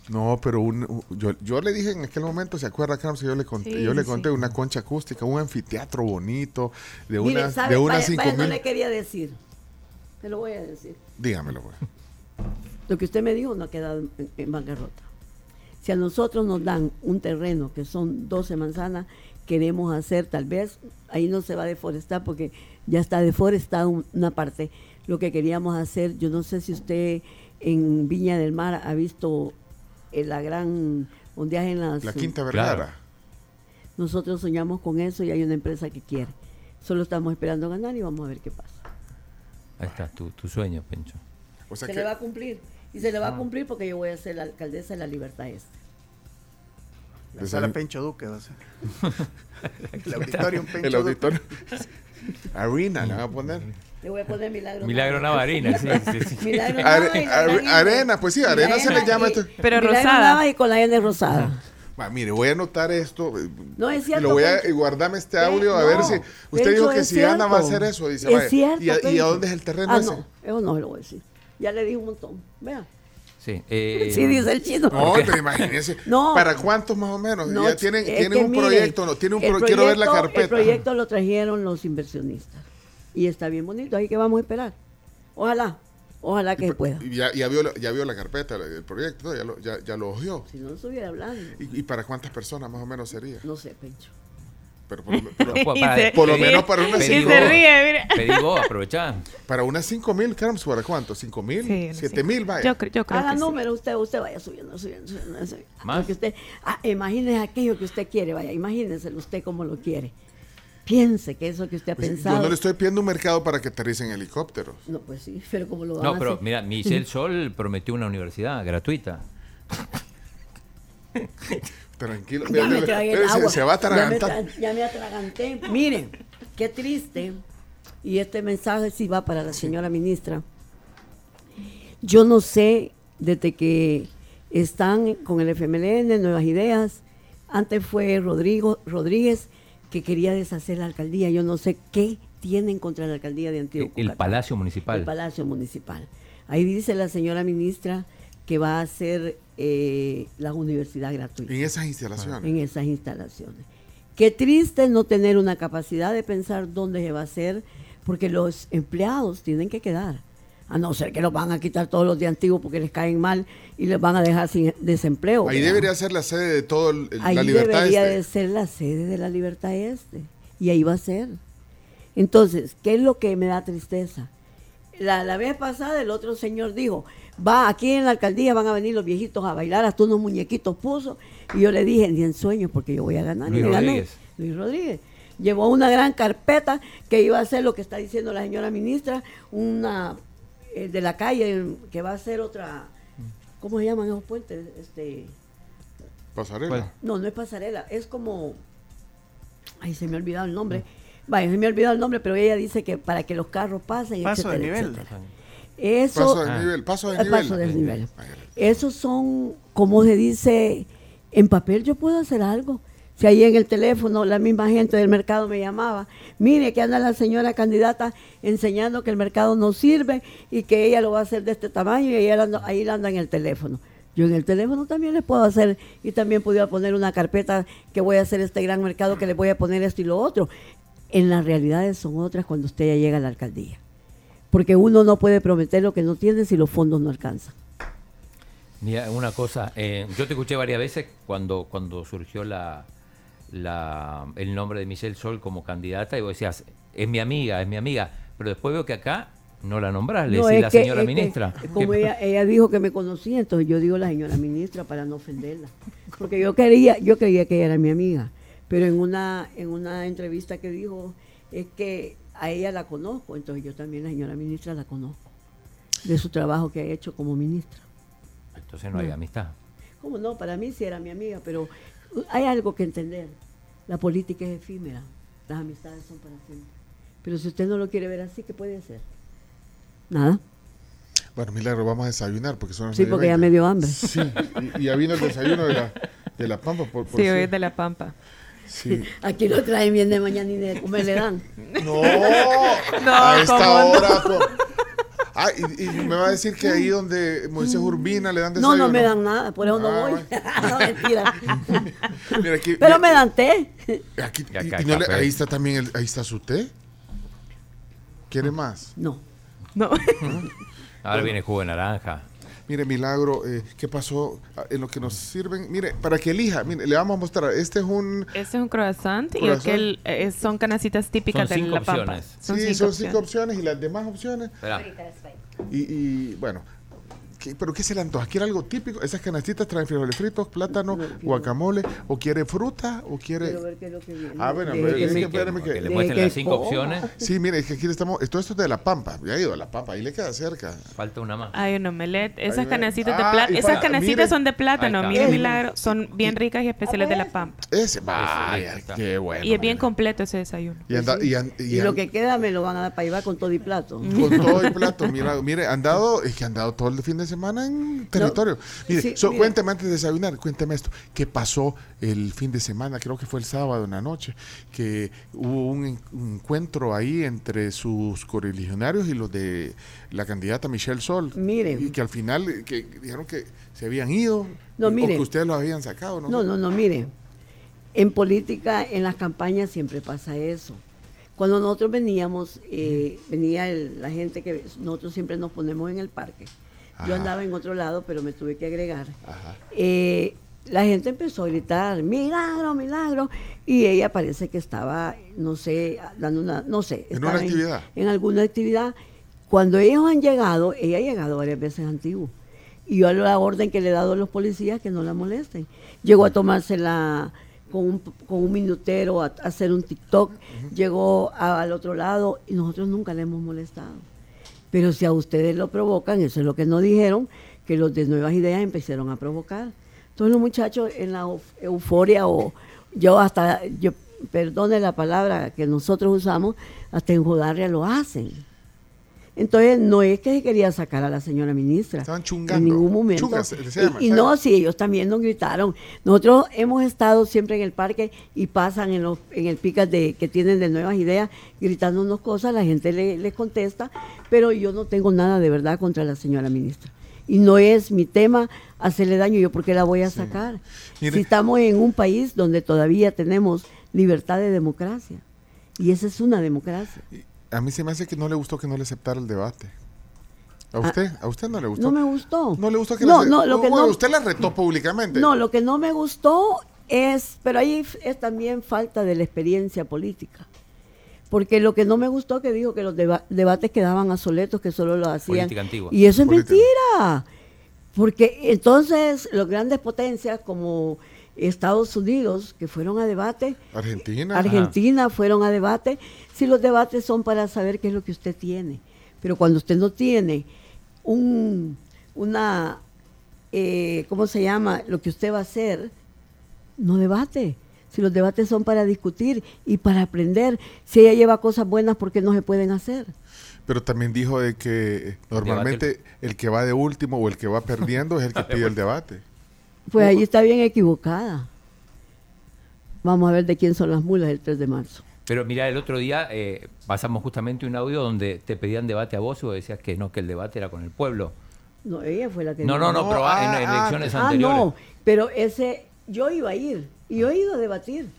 No, pero un, yo, yo le dije en aquel momento, ¿se acuerda, Carlos? Yo le conté, Sí, yo le conté sí. una concha acústica, un anfiteatro bonito, de Mire, una, ¿sabe? de unas Vaya- cinco vaya, no mil. le quería decir. Se lo voy a decir. Dígamelo, pues. Lo que usted me dijo no ha quedado en, en bancarrota. Si a nosotros nos dan un terreno que son 12 manzanas, queremos hacer tal vez, ahí no se va a deforestar porque ya está deforestada un- una parte. Lo que queríamos hacer, yo no sé si usted en Viña del Mar ha visto eh, la gran ondeaje en las... La Quinta Claro. Vergara. Nosotros soñamos con eso y hay una empresa que quiere. Solo estamos esperando ganar y vamos a ver qué pasa. Ahí está, tu, tu sueño, Pencho. O sea se que le va a cumplir. Y se le va a cumplir porque yo voy a ser la alcaldesa de la Libertad Este. La Esa- sala Pencho Duque va a ser. El auditorio Pencho el auditorio. Arena, le van a poner. Le voy a poner Milagro Milagro Navarina, sí, sí, sí. Milagro Are- Nava la arena, pues sí, arena se le llama y- esto. Pero Milagro rosada. Nava y con la N rosada. Va, mire, voy a anotar esto. eh, No, es y cierto, lo voy a y guardarme este Eh, audio a no, ver si. Usted dijo que si Ana va a cierto. hacer eso, dice, Es vaya. cierto, ¿Y, a, y a dónde es el terreno Ah, ese? no, eso no se lo voy a decir. Ya le dije un montón. Vea. Sí, eh, sí, dice el chino. No, pero imagínese. No. ¿Para cuántos más o menos? No, ya tienen, tienen un mire, proyecto, no, tiene un el pro- quiero ver la proyecto- carpeta. El proyecto lo trajeron los inversionistas. Y está bien bonito, ahí que vamos a esperar. Ojalá, ojalá que Y, se pueda. y ya, ya vio, la- ya vio la carpeta, el proyecto, ¿no? ya, lo, ya, ya lo ojeó. Si no, no estuviera hablando. ¿Y, y para cuántas personas más o menos sería? No sé, Pencho. Pero por, pero- se- por lo menos para unas Y cinco- se ríe, mire. Pedí vos, aprovechá. para unas 5 mil, Carlos, ¿para cuánto? ¿5 mil? Sí, unos ¿7 cinco. mil? Vaya. Yo, yo creo Haga que sí. número, usted, usted vaya subiendo, subiendo, subiendo. subiendo. ¿Más? Usted, ah, imagínese aquello que usted quiere, vaya, imagínese usted como lo quiere. Piense que eso que usted ha Pues, pensado. yo no le estoy pidiendo un mercado para que aterricen helicópteros. No, pues sí, pero como lo van No, a pero hacer. mira, Michelle Sol prometió una universidad gratuita. Tranquilo. Ya me tragué el se- agua. Se, va a ya me, atragantar. tra- ya me atraganté. Miren, qué triste. Y este mensaje sí va para la señora ministra. Yo no sé, desde que están con el FMLN, Nuevas Ideas, antes fue Rodrigo Rodríguez que quería deshacer la alcaldía. Yo no sé qué tienen contra la alcaldía de Antioquia. El Palacio Municipal. El Palacio Municipal. Ahí dice la señora ministra que va a hacer eh, la universidad gratuita En esas instalaciones. en esas instalaciones. Qué triste no tener una capacidad de pensar dónde se va a hacer, porque los empleados tienen que quedar. A no ser que los van a quitar todos los de antiguos porque les caen mal y les van a dejar sin desempleo. Ahí ¿verdad? debería ser la sede de todo el, el- Ahí la libertad. debería este. de ser la sede de la libertad este. Y ahí va a ser. Entonces, ¿qué es lo que me da tristeza? La, la vez pasada el otro señor dijo, va, aquí en la alcaldía van a venir los viejitos a bailar, hasta unos muñequitos puso. Y yo le dije, ni en sueños, porque yo voy a ganar. Luis y gané. Rodríguez. Luis Rodríguez. Llevó una gran carpeta que iba a hacer lo que está diciendo la señora ministra, una eh, de la calle, que va a ser otra, ¿cómo se llaman esos puentes? Este, Pasarela. No, no es pasarela, es como. Ay, se me ha olvidado el nombre. Vaya, se me ha olvidado el nombre, pero ella dice que para que los carros pasen, Paso de nivel. etcétera. Eso, Paso de Ah. nivel. Paso de el nivel. paso del nivel. Esos son, como se dice, en papel yo puedo hacer algo. Si ahí en el teléfono la misma gente del mercado me llamaba, mire que anda la señora candidata enseñando que el mercado no sirve y que ella lo va a hacer de este tamaño y ella anda- ahí anda en el teléfono. Yo en el teléfono también les puedo hacer y también podría poner una carpeta que voy a hacer este gran mercado, que le voy a poner esto y lo otro. En las realidades son otras cuando usted ya llega a la alcaldía. Porque uno no puede prometer lo que no tiene si los fondos no alcanzan. Mira, una cosa, eh, yo te escuché varias veces cuando, cuando surgió la, la, el nombre de Michelle Sol como candidata y vos decías, es mi amiga, es mi amiga, pero después veo que acá no la nombrás, le No, decís la que- señora que, ministra. como ¿Qué- ella, ella dijo que me conocía, entonces yo digo la señora ministra para no ofenderla. Porque yo quería, yo creía que ella era mi amiga. Pero en una, en una entrevista que dijo, es que a ella la conozco, entonces yo también la señora ministra la conozco. De su trabajo que ha hecho como ministra. Entonces no hay No. amistad. ¿Cómo no? Para mí sí era mi amiga, pero hay algo que entender. La política es efímera, las amistades son para siempre. Pero si usted no lo quiere ver así, ¿qué puede hacer? Nada. Bueno, Milagro, vamos a desayunar porque son las Sí, porque ya veinte. me dio hambre. Sí, y, y ya vino el desayuno de la, de la Pampa. Por, por Sí, hoy es de La Pampa. sí. Aquí lo traen bien de mañana y de comer le dan. No, No, a esta hora. Ah, y, y me va a decir que ahí donde Moisés Urbina le dan No, desayuno. no me dan nada, por eso no Ah, voy. bueno. no, mentira. Mira, aquí, Pero mira, me dan té. aquí- Y y- acá y no le- café. ahí está también, el- ahí está su té. ¿Quiere más? No. No. Ahora viene jugo de naranja. Mire, Milagro, eh, ¿qué pasó Ah, en lo que nos sirven? Mire, para que elija, mire, le vamos a mostrar. Este es un... Este es un croissant, y aquel eh, son canasitas típicas Son de cinco La Pampa. opciones. sí, son cinco opciones y las demás opciones. Y, y, bueno, ¿qué- ¿pero qué se le antoja? ¿Quiere algo típico? Esas canastitas traen frijoles fritos, plátano, guacamole, o quiere fruta, o quiere... Quiero ver qué es lo que viene. Ah, bueno, pero que que espérame que- que le de muestren que las cinco coma. opciones. Sí, mire, es que aquí estamos... Todo esto es de La Pampa. Ya ha ido a La Pampa, ahí le queda cerca. Falta una más. Hay un omelette. Esas ve. canasitas Ah, de plátano. y Esas mire. son de plátano. Mire, milagro. Son bien ricas y especiales de La Pampa. Ese, vaya, qué bueno. Y es bien completo ese desayuno. Y, anda, y, y Y lo que queda me lo van a dar para llevar con todo y plato. con todo el plato, mira, mire, han dado, es que han dado todo el fin de semana en territorio. Mire, sí, so- mire. cuénteme antes de desayunar, cuénteme esto, ¿qué pasó el fin de semana? Creo que fue el sábado en la noche, que hubo un, en- un encuentro ahí entre sus correligionarios y los de la candidata Michelle Sol. Mire. Y que al final eh, que dijeron que se habían ido, No, o mire. que ustedes los habían sacado, ¿no? No, no, no, mire. En política, en las campañas siempre pasa eso. Cuando nosotros veníamos, eh, venía el- la gente que nosotros siempre nos ponemos en el parque. Yo andaba en otro lado, pero me tuve que agregar. Ajá. Eh, la gente empezó a gritar, milagro, milagro, y ella parece que estaba, no sé, dando una, no sé. En una actividad. En, alguna actividad. Cuando ellos han llegado, ella ha llegado varias veces antiguo. Y yo la orden que le he dado a los policías que no la molesten. Llegó a tomársela con un, con un minutero, a, a hacer un TikTok, llegó a- al otro lado y nosotros nunca le hemos molestado. Pero si a ustedes lo provocan, eso es lo que nos dijeron, que los de Nuevas Ideas empezaron a provocar. Entonces los muchachos en la euf- euforia o yo hasta, yo perdone la palabra que nosotros usamos, hasta en Jodarria lo hacen. Entonces no es que se quería sacar a la señora ministra. Estaban chungando. En ningún momento. Chungas, Y- y, no, sí, ellos también nos gritaron. Nosotros hemos estado siempre en el parque y pasan en, los, en el picas de, que tienen de nuevas ideas gritándonos cosas, la gente le- les contesta, pero yo no tengo nada de verdad contra la señora ministra. Y no es mi tema hacerle daño, yo porque la voy a sacar. Mire. Si estamos en un país donde todavía tenemos libertad de democracia. Y esa es una democracia. A mí se me hace que no le gustó que no le aceptara el debate. ¿A Ah, usted? ¿A usted no le gustó? No me gustó. No le gustó que no, la- no, lo que bueno, no, usted la retó públicamente. No, lo que no me gustó es, pero ahí es también falta de la experiencia política. Porque lo que no me gustó que dijo que los deba- debates quedaban asoletos, que solo lo hacían. Política antigua. Y eso es Política. mentira. Porque entonces las grandes potencias como Estados Unidos, que fueron a debate, Argentina. Argentina fueron a debate, si los debates son para saber qué es lo que usted tiene. Pero cuando usted no tiene un, una, eh, ¿cómo se llama? Lo que usted va a hacer, no debate. Si los debates son para discutir y para aprender, si ella lleva cosas buenas, ¿por qué no se pueden hacer? Pero también dijo de que normalmente el que va de último o el que va perdiendo es el que pide el debate. Pues ahí está bien equivocada. Vamos a ver de quién son las mulas el 3 de marzo. Pero mira, el otro día eh, pasamos justamente un audio donde te pedían debate a vos y vos decías que no, que el debate era con el pueblo. No, ella fue la que No, no, no, No, pero ah, en ah, elecciones Ah, anteriores. no, pero ese, yo iba a ir y yo he ido a debatir.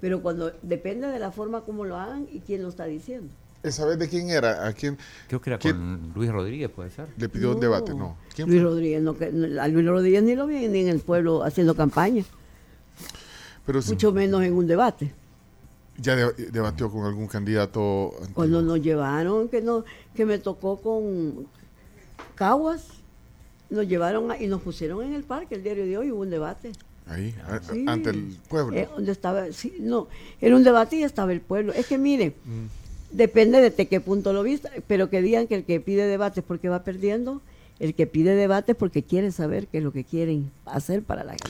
Pero cuando depende de la forma como lo hagan y quién lo está diciendo. ¿Esa vez de quién era? ¿A quién Creo que era ¿Quién? con Luis Rodríguez, puede ser. le pidió un debate? No. ¿Quién Luis fue? Rodríguez, no, que- a Luis Rodríguez ni lo vi ni en el pueblo haciendo campaña, Pero sí, mucho menos en un debate. ya de- debatió con algún candidato. antiguo. Cuando nos llevaron, que no, que me tocó con Caguas, nos llevaron a- y nos pusieron en el parque el diario de hoy, hubo un debate. Ahí, a- Sí. ante el pueblo. Eh, donde estaba, sí, no, era un debate y estaba el pueblo. Es que mire, Mm. Depende de te qué punto lo viste, pero que digan que el que pide debate es porque va perdiendo, El que pide debate es porque quiere saber qué es lo que quieren hacer para la gente.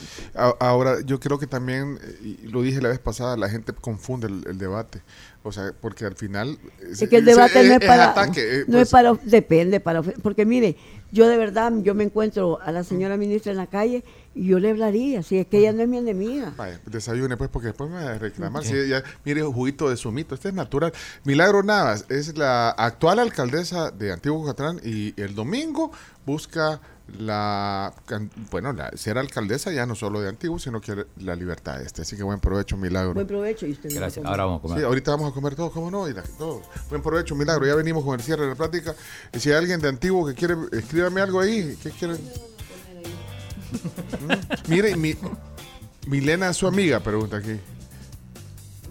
Ahora, yo creo que también, eh, y lo dije la vez pasada, la gente confunde el, el debate. O sea, porque al final... Es que el debate no es para... ataque, eh, no pues, es para... Depende, para... Porque mire, yo de verdad, yo me encuentro a la señora ministra en la calle y yo le hablaría, si es que ella no es mi enemiga. Vaya, desayune pues porque después me va a reclamar. Si ya, mire, juguito de sumito, este es natural. Milagro Navas es la actual alcaldesa de Antiguo Catrán y el domingo busca la, can- bueno, la, ser alcaldesa ya no solo de Antiguo, sino que la libertad este. Así que buen provecho, Milagro. Buen provecho y usted Gracias. Ahora vamos a Sí, comer. ahorita vamos a comer todos, ¿cómo no? Y la- todos. Buen provecho, Milagro. Ya venimos con el cierre de la plática. Y si hay alguien de Antiguo que quiere, escríbame algo ahí. ¿Qué quieren? Mm, Mire, mi, Milena es su amiga, pregunta aquí.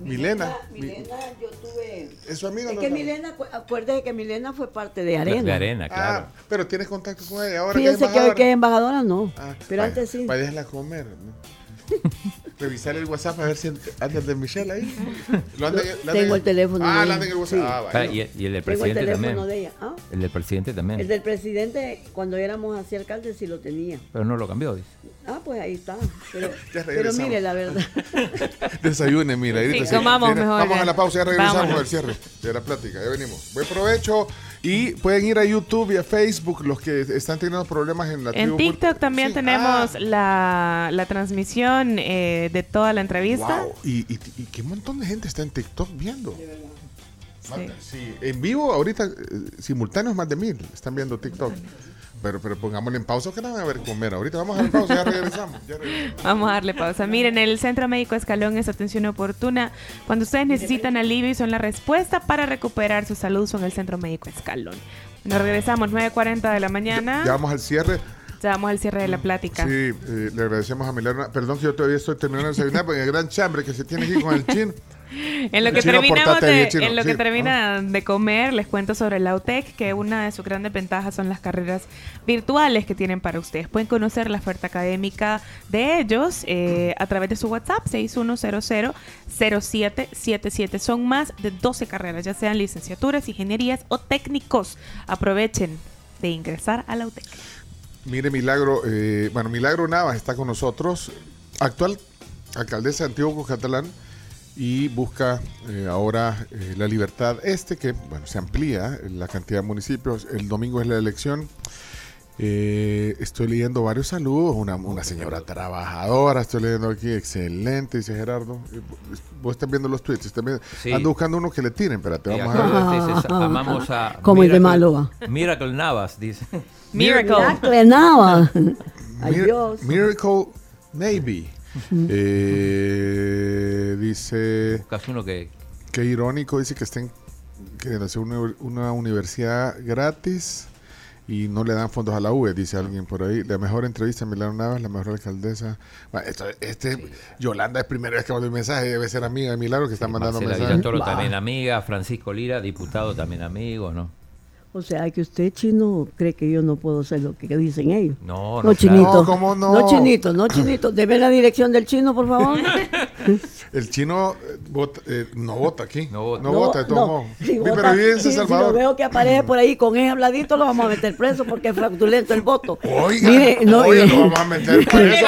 Milena. Mi- Milena, yo tuve... ¿Es su amiga Es no que es Milena, acu- acuérdese que Milena fue parte de De Arena. arena, Ah, claro. pero tienes contacto con ella ahora. Fíjense que hoy embajadora. que es embajadora no, Ah, pero vaya, antes sí. Comer. ¿no? Revisar el WhatsApp a ver si anda el de Michelle ahí. ¿Lo anda en- lo anda Tengo en- el teléfono Ah, de lo ella. anda en el WhatsApp. Sí. Ah, Espera, vaya. y, el- y el del Tengo el presidente teléfono también. de ella. ¿Ah? El del presidente también. El del presidente, cuando éramos así alcaldes, sí lo tenía. Pero no lo cambió, dice. Ah, pues ahí está. Pero, pero mire, la verdad. Desayune, mira. ahorita Sí, comamos mejor Vamos ya. a la pausa, ya regresamos Vámonos. al cierre de la plática. Ya venimos. Buen provecho. Y pueden ir a YouTube y a Facebook los que están teniendo problemas en la En tribu. TikTok también Sí, tenemos ah, la, la transmisión eh, de toda la entrevista. wow. Y, y, y qué montón de gente está en TikTok viendo. Sí, en vivo, ahorita, eh, simultáneos más de mil están viendo TikTok. Pero, pero pongámosle en pausa que no van a ver comer. Ahorita vamos a la pausa, ya regresamos. Ya regresamos. Vamos a darle pausa. Miren, el Centro Médico Escalón es atención oportuna. Cuando ustedes necesitan alivio y son la respuesta para recuperar su salud, son el Centro Médico Escalón. Nos regresamos 9.40 de la mañana. Ya vamos al cierre. Ya vamos al cierre de la plática. Sí, eh, le agradecemos a Milena. Perdón que yo todavía estoy terminando de desayunar, porque el gran chambre que se tiene aquí con el chin. En lo que terminamos de, en lo que termina de comer, les cuento sobre la UTEC, que una de sus grandes ventajas son las carreras virtuales que tienen para ustedes. Pueden conocer la oferta académica de ellos eh, a través de su WhatsApp 6100-0777. Son más de 12 carreras, ya sean licenciaturas, ingenierías o técnicos. Aprovechen de ingresar a la UTEC. Mire, Milagro, eh, bueno, Milagro Navas está con nosotros, actual alcaldesa de Antiguo Catalán, y busca eh, ahora eh, la libertad este, que, bueno, se amplía la cantidad de municipios. El domingo es la elección. Eh, estoy leyendo varios saludos, una, una señora trabajadora, estoy leyendo aquí, excelente, dice Gerardo. Eh, Vos estás viendo los tweets, estás viendo- Sí. ando buscando uno que le tiren, espérate, vamos a ver. este dice, amamos a. Como el de Miracle- Málaga. Miracle Navas, dice. Miracle. Miracle Nava. Ay, Mir- Dios. Miracle Maybe. Eh, dice, Buscas uno que. qué irónico, dice que estén queriendo hacer una, una universidad gratis y no le dan fondos a la UE, dice alguien por ahí. La mejor entrevista en Milano Navas, la mejor alcaldesa. Bueno, esto- este, Yolanda es primera vez que manda un mensaje, debe ser amiga de Milagro que está mandando Marcela mensajes. Bah. también amiga. Francisco Lira, diputado también amigo, ¿no? O sea, que usted chino cree que yo no puedo hacer lo que dicen ellos. No, no. No, chinito. No, ¿cómo no? No, chinito, no, chinito. Deme la dirección del chino, por favor. El chino eh, vota- eh, no vota aquí. No vota. No, vota, de todos modos. si Sí, pero vive en si- lo Salvador. veo que aparece por ahí con ese habladito, lo vamos a meter preso porque es fraudulento el voto. Oiga, Mire, no, oiga, eh, lo vamos a meter preso.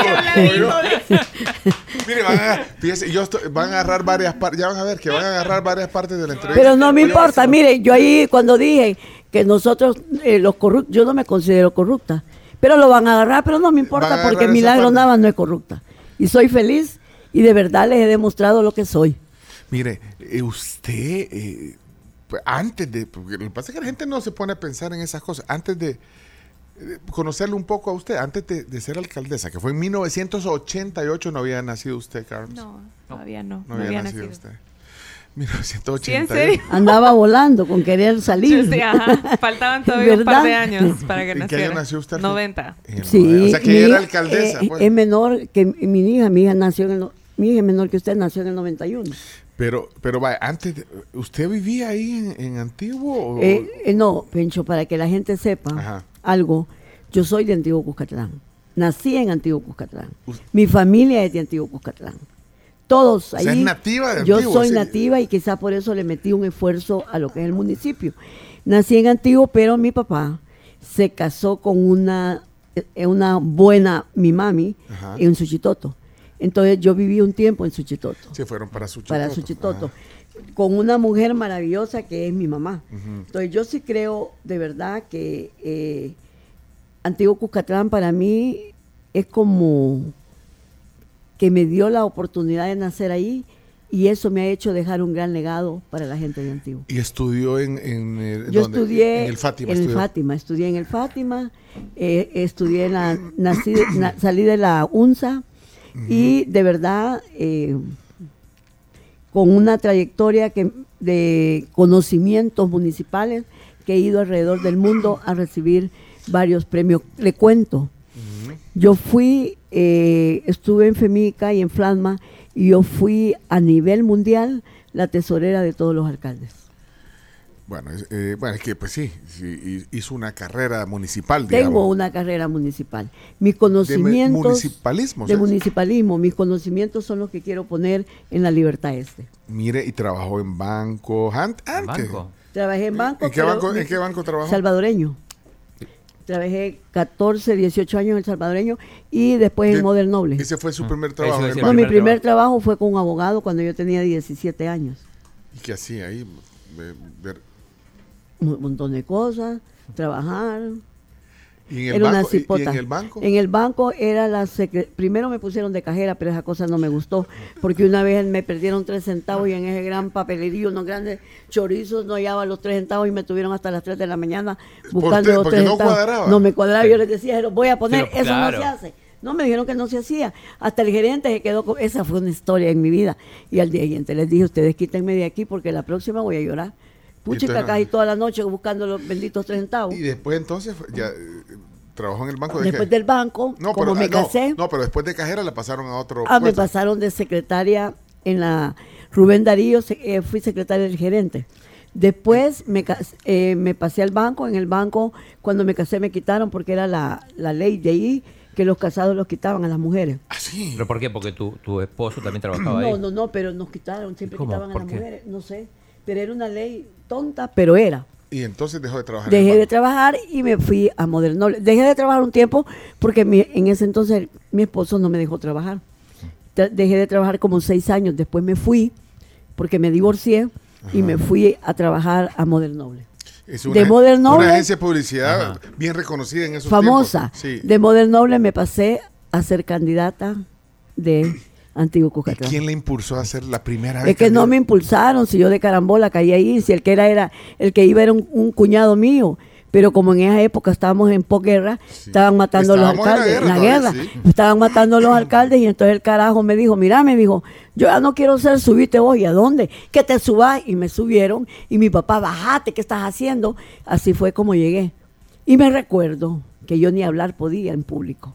Mire, van a, fíjese, yo estoy- van a agarrar varias partes, ya van a ver que van a agarrar varias partes de la entrevista. Pero no me importa, mire, yo ahí cuando dije que nosotros, eh, los corruptos, yo no me considero corrupta, pero lo van a agarrar, pero no me importa porque Milagro parte. Navas no es corrupta. Y soy feliz y de verdad les he demostrado lo que soy. Mire, eh, usted, eh, antes de, porque lo que pasa es que la gente no se pone a pensar en esas cosas, antes de, de conocerle un poco a usted, antes de, de ser alcaldesa, que fue en 1988, no había nacido usted, Carlos. No, todavía no. No No, había, había nacido, nacido. usted. 1988. ¿Sí, en serio? Andaba volando con querer salir. Sí, ajá. Faltaban todavía un par de años para que ¿En qué naciera. año nació usted? 90. En- Sí, o sea que mi era alcaldesa. eh, pues. Es menor que mi hija, mi hija nació en el, mi hija menor que usted, nació en el 91. Pero, pero vaya, antes, de- ¿usted vivía ahí en, en Antiguo? o- Eh, eh, no, Pencho, para que la gente sepa Ajá. algo, yo soy de Antiguo Cuscatlán. Nací en Antiguo Cuscatlán. Us- Mi familia es de Antiguo Cuscatlán. Todos O ahí. sea, es nativa de Yo Antiguo, soy sí. nativa y quizá por eso le metí un esfuerzo a lo que es el municipio. Nací en Antiguo, pero mi papá se casó con una, eh, una buena, mi mami, Ajá. en Suchitoto. Entonces yo viví un tiempo en Suchitoto Se fueron para Suchitoto. para Suchitoto, Ajá. con una mujer maravillosa que es mi mamá. Entonces yo sí creo de verdad que eh, Antiguo Cuscatlán para mí es como que me dio la oportunidad de nacer ahí y eso me ha hecho dejar un gran legado para la gente de Antiguo. Y estudió en, en el, Yo ¿dónde? estudié en el Fátima. en el estudió. Fátima, estudié en el Fátima, eh, estudié en la, nací de- na- salí de la UNSA y de verdad eh, con una trayectoria que, de conocimientos municipales que he ido alrededor del mundo a recibir varios premios. Le cuento, yo fui, eh, estuve en FEMICA y en FLASMA y yo fui a nivel mundial la tesorera de todos los alcaldes. Bueno, es, eh, bueno, es que pues sí, sí, hi- hizo una carrera municipal, digamos. Tengo una carrera municipal. Mis De conocimientos municipalismo. de ¿sí? municipalismo, mis conocimientos son los que quiero poner en la Libertad Este. Mire, y trabajó en bancos an- antes. Banco. Trabajé en banco. ¿En qué banco, en qué banco trabajó? Salvadoreño. Trabajé 14, 18 años en el salvadoreño y después ¿Qué- en Modern Noble. Ese fue su Ah, primer trabajo. No, banco. mi primer primer trabajo fue con un abogado cuando yo tenía 17 años. ¿Y qué hacía ahí? Ve- ver- Un montón de cosas, trabajar. ¿Y en el Era una banco? ¿Y- y cipota. en el banco? En el banco era la secre- Primero me pusieron de cajera, pero esa cosa no me gustó. Porque una vez me perdieron tres centavos y en ese gran papelerío, unos grandes chorizos, no hallaba los tres centavos y me tuvieron hasta las 3 de la mañana buscando qué? los tres no centavos. cuadraba. No me cuadraba. Yo les decía, "Pero voy a poner, Pero, eso claro. no se hace. No, me dijeron que no se hacía. Hasta el gerente se quedó con... Esa fue una historia en mi vida. Y al día siguiente les dije, ustedes quítenme de aquí porque la próxima voy a llorar. Puchica, casi toda la noche buscando los benditos tres centavos. Y después entonces ya trabajó en el banco. ¿de Después qué? del banco, No, como pero, me ah, no, casé... No, pero después de cajera la pasaron a otro Ah, me pasaron de secretaria en la Rubén Darío, se- eh, fui secretaria del gerente. Después me, eh, me pasé al banco, en el banco cuando me casé me quitaron porque era la, la ley de ahí que los casados los quitaban a las mujeres. Ah, sí. ¿Pero por qué? Porque tu, tu esposo también trabajaba ahí. No, no, no, pero nos quitaron, siempre ¿Cómo? quitaban a ¿Por las qué? mujeres, no sé. Pero era una ley tonta, pero era. Y entonces dejó de trabajar. Dejé de trabajar y me fui a Modernoble. Dejé de trabajar un tiempo porque mi- en ese entonces mi esposo no me dejó trabajar. Tra- Dejé de trabajar como seis años. Después me fui porque me divorcié y me fui a trabajar a Modernoble. Es de Modern Una Noble- agencia de publicidad Ajá. bien reconocida en esos Famosa. tiempos. Sí. De Modernoble me pasé a ser candidata de Antiguo ¿Y Cucatlán. quién le impulsó a ser la primera vez? Es que no me impulsaron, si yo de carambola caí ahí, si el que era era el que iba era un, un cuñado mío, pero como en esa época estábamos en posguerra, estaban matando a los Estábamos en la alcaldes, guerra en la guerra, sí. estaban matando a los alcaldes y entonces el carajo me dijo, mira, me dijo, yo ya no quiero ser subiste vos, ¿y a dónde? Que te subas y me subieron y mi papá, bajate, ¿qué estás haciendo? Así fue como llegué. Y me recuerdo que yo ni hablar podía en público.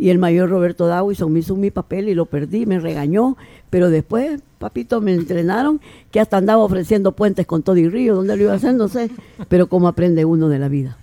Y el mayor Roberto Dawison me hizo mi papel y lo perdí, me regañó, pero después, papito, me entrenaron que hasta andaba ofreciendo puentes con todo y río, ¿dónde lo iba a hacer? No sé, pero cómo aprende uno de la vida.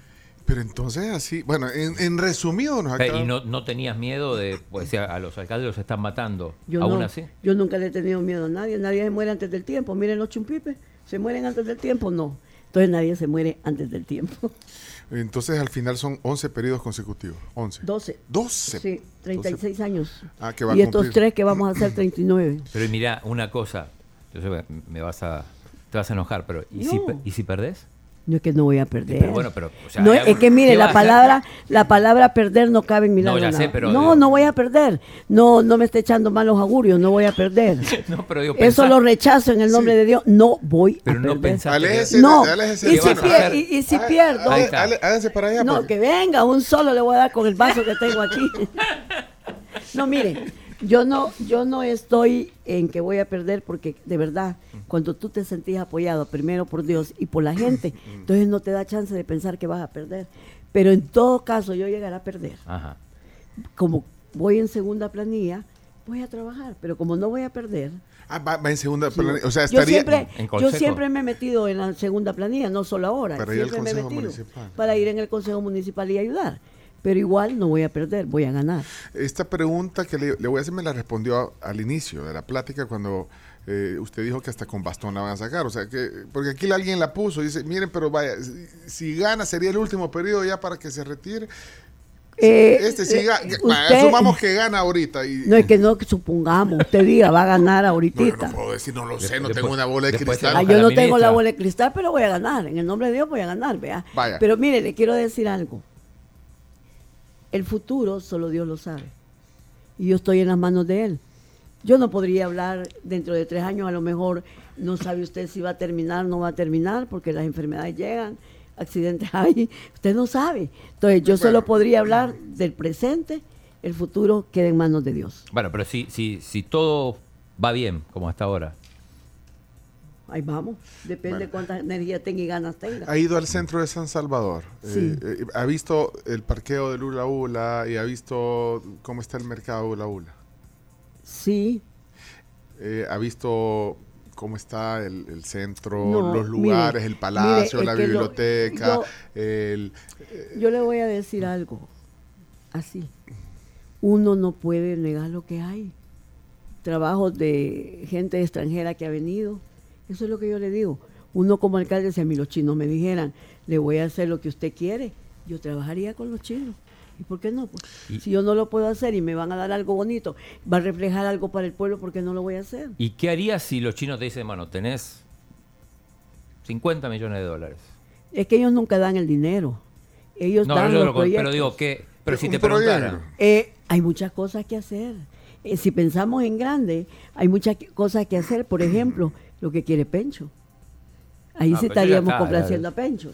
Pero entonces así, bueno, en, en resumido nos acaba- ¿Y no, no tenías miedo de, pues, a, a los alcaldes los están matando? Yo, ¿Aún no, así? yo nunca le he tenido miedo a nadie, nadie se muere antes del tiempo. Miren los chumpipes, ¿se mueren antes del tiempo? No. Entonces nadie se muere antes del tiempo. Entonces al final son 11 periodos consecutivos. 11. 12. 12. Sí, 36 años. Ah, que va a y estos cumplir. tres que vamos a hacer 39. Pero mira, una cosa, yo sé que me vas a, te vas a enojar, pero ¿y, si, No. pe- ¿y si perdés? No es que no voy a perder. Pero bueno, pero, o sea, no, hay es que mire, ¿qué la palabra, la palabra perder no cabe en mi No, lado. ya sé, pero no, digo- no voy a perder. No, no me esté echando malos augurios, no voy a perder. No, pero digo, Eso lo rechazo en el nombre Sí. de Dios. No voy Pero a no perder. Aléjese, No, aléjese y si, pier- y- y si Ah, pierdo, está. há- Háganse para allá. no, pues. que venga, un solo le voy a dar con el vaso que tengo aquí. No, mire, yo no, yo no estoy en que voy a perder porque de verdad, cuando tú te sentís apoyado primero por Dios y por la gente, entonces no te da chance de pensar que vas a perder. Pero en todo caso yo llegaré a perder. Ajá. Como voy en segunda planilla, voy a trabajar, pero como no voy a perder, Ah, va, va en segunda. Sí. plane- O sea, yo estaría. siempre, en yo consejo. siempre me he metido en la segunda planilla, no solo ahora, Para ir al siempre me he consejo metido municipal. para ir en el consejo municipal y ayudar. Pero igual no voy a perder, voy a ganar. Esta pregunta que le, le voy a hacer me la respondió a- al inicio de la plática cuando eh, usted dijo que hasta con bastón la van a sacar. O sea, que porque aquí alguien la puso y dice, miren, pero vaya, si, si gana sería el último periodo ya para que se retire. Eh, este sí eh, usted- asumamos que gana ahorita. Y, No es que no que supongamos, usted diga, va a ganar no, ahorita. yo no puedo decir, no lo sé, no Después- tengo una bola de cristal. Ah, yo no tengo la bola de cristal, pero voy a ganar. En el nombre de Dios voy a ganar, vea. Vaya. Pero mire, le quiero decir algo. El futuro solo Dios lo sabe. Y yo estoy en las manos de Él. Yo no podría hablar dentro de tres años, a lo mejor no sabe usted si va a terminar o no va a terminar, porque las enfermedades llegan, accidentes hay, usted no sabe. Entonces yo solo podría hablar del presente, el futuro queda en manos de Dios. Bueno, pero si, si, si todo va bien, como hasta ahora, Ahí vamos, depende Bueno. cuánta energía tenga y ganas tenga. Ha ido al centro de San Salvador. Sí. Eh, eh, ha visto el parqueo del Ula Ula y ha visto cómo está el mercado Ula Ula. Sí, Eh, ha visto cómo está el, el centro, No, los mire, lugares, el palacio, mire, la lo- biblioteca, yo- el, Yo le voy a decir algo así. Uno no puede negar lo que hay. Trabajos de gente extranjera que ha venido. Eso es lo que yo le digo. Uno como alcalde, si a mí los chinos me dijeran, le voy a hacer lo que usted quiere, yo trabajaría con los chinos. ¿Y por qué no? Pues, Y- si yo no lo puedo hacer y me van a dar algo bonito, va a reflejar algo para el pueblo, ¿por qué no lo voy a hacer? ¿y qué harías si los chinos te dicen, bueno, tenés 50 millones de dólares? Es que ellos nunca dan el dinero. Ellos No, dan yo los lo- pero digo que, pero si te proyecto. preguntaran, Eh, hay muchas cosas que hacer. Eh, si pensamos en grande, hay muchas cosas que hacer. Por ejemplo, lo que quiere Pencho. Ahí Ah, sí pero ya estaríamos está, complaciendo a Pencho.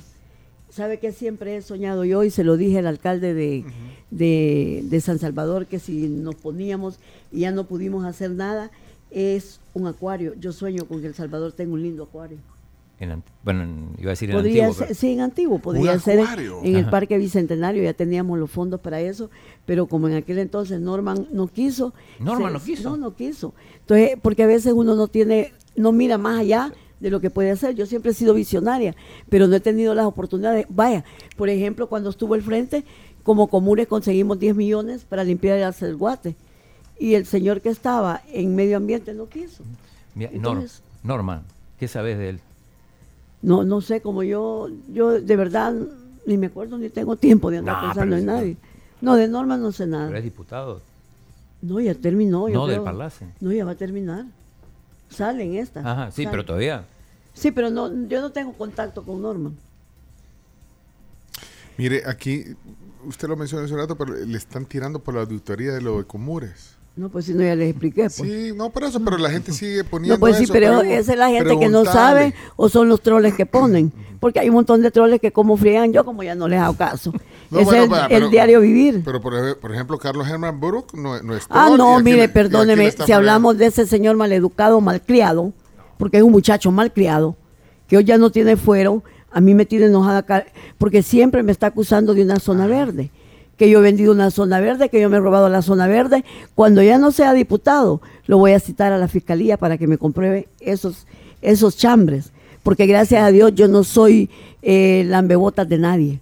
¿Sabe que siempre he soñado yo y se lo dije al alcalde de, de, de San Salvador que si nos poníamos y ya no pudimos hacer nada, es un acuario. Yo sueño con que El Salvador tenga un lindo acuario. en bueno, en- iba a decir en Podría antiguo, ser, pero- sí, en antiguo, podría ser en, acuario. en el. Parque Bicentenario, ya teníamos los fondos para eso, pero como en aquel entonces Norman no quiso. Norman no quiso. No, no quiso. Entonces, porque a veces uno no tiene, no mira más allá de lo que puede hacer. Yo siempre he sido visionaria, pero no he tenido las oportunidades. Vaya, por ejemplo, cuando estuvo el frente, como comunes conseguimos 10 millones para limpiar el Acelguate. Y el señor que estaba en medio ambiente no quiso. Mira, Nor- Entonces- Norman, ¿qué sabes de él? No, no sé, como yo, yo de verdad ni me acuerdo ni tengo tiempo de andar pensando pero en nadie. No, de Norma no sé ¿Pero nada. es diputado? No, ya terminó. yo No, del creo. Parlace. No, ya va a terminar. Sale en esta. Ajá, sí, pero todavía. Sí, pero no, yo no tengo contacto con Norma. Mire, aquí, usted lo mencionó hace un rato, pero le están tirando por la auditoría de lo de Comures. No, pues si no, ya les expliqué. Pues. Sí, no, por eso, pero la gente sigue poniendo No, pues sí, eso, pero pregu- esa es la gente que no sabe o son los troles que ponen. Porque hay un montón de troles que como friegan, yo como ya no les hago caso. No, es bueno, el, va, el pero- diario vivir. Pero, por, por ejemplo, Carlos Herman Buruk no, no es Ah, no, mire, le- perdóneme, si hablamos de ese señor maleducado, malcriado, porque es un muchacho malcriado, que hoy ya no tiene fuero, a mí me tiene enojada, porque siempre me está acusando de una zona verde, que yo he vendido una zona verde, que yo me he robado la zona verde. Cuando ya no sea diputado, lo voy a citar a la fiscalía para que me compruebe esos, esos chambres, porque gracias a Dios yo no soy eh, lambebotas de nadie.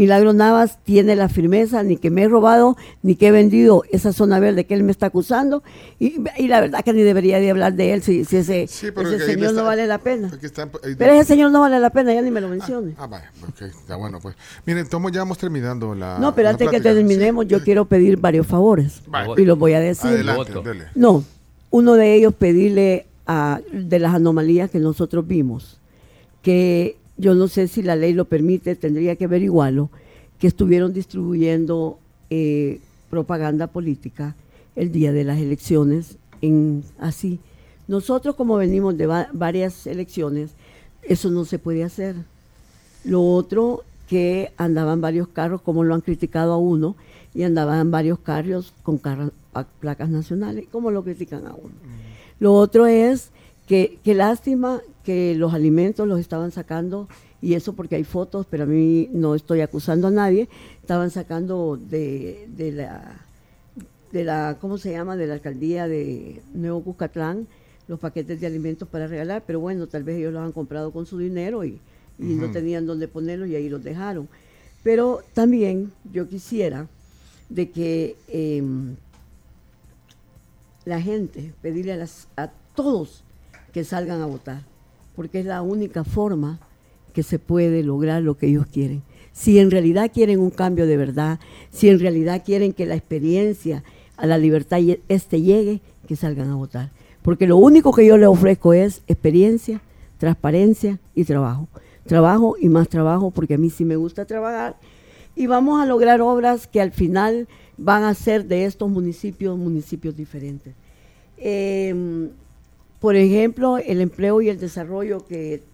Milagro Navas tiene la firmeza, ni que me he robado, ni que he vendido esa zona verde que él me está acusando. Y, y la verdad que ni debería de hablar de él si, si ese, Sí, pero ese señor no vale la pena. aquí está- ahí- Pero ese señor no vale la pena, ya ni me lo mencione. Ah, vaya, ok, está bueno, pues. Miren, Tomo, ya vamos terminando la. no, pero la antes que terminemos, yo quiero pedir varios favores. Vaya. Y los voy a decir. Adelante. No, uno de ellos pedirle a, de las anomalías que nosotros vimos, que yo no sé si la ley lo permite, tendría que averiguarlo, que estuvieron distribuyendo eh, propaganda política el día de las elecciones, en así. Nosotros como venimos de va- varias elecciones, eso no se puede hacer. Lo otro, que andaban varios carros, como lo han criticado a uno, y andaban varios carros con pa- placas nacionales, como lo critican a uno. Lo otro es que, que lástima que los alimentos los estaban sacando, y eso porque hay fotos, pero a mí no estoy acusando a nadie, estaban sacando de, de la de la, ¿cómo se llama?, de la alcaldía de Nuevo Cuscatlán, los paquetes de alimentos para regalar, pero bueno, tal vez ellos los han comprado con su dinero y, y no tenían dónde ponerlos y ahí los dejaron. Pero también yo quisiera de que em, la gente, pedirle a, las, a todos que salgan a votar, porque es la única forma que se puede lograr lo que ellos quieren. Si en realidad quieren un cambio de verdad, si en realidad quieren que la experiencia a la libertad este llegue, que salgan a votar. Porque lo único que yo les ofrezco es experiencia, transparencia y trabajo. Trabajo y más trabajo, porque a mí sí me gusta trabajar. Y vamos a lograr obras que al final van a ser de estos municipios municipios diferentes. Em, por ejemplo, el empleo y el desarrollo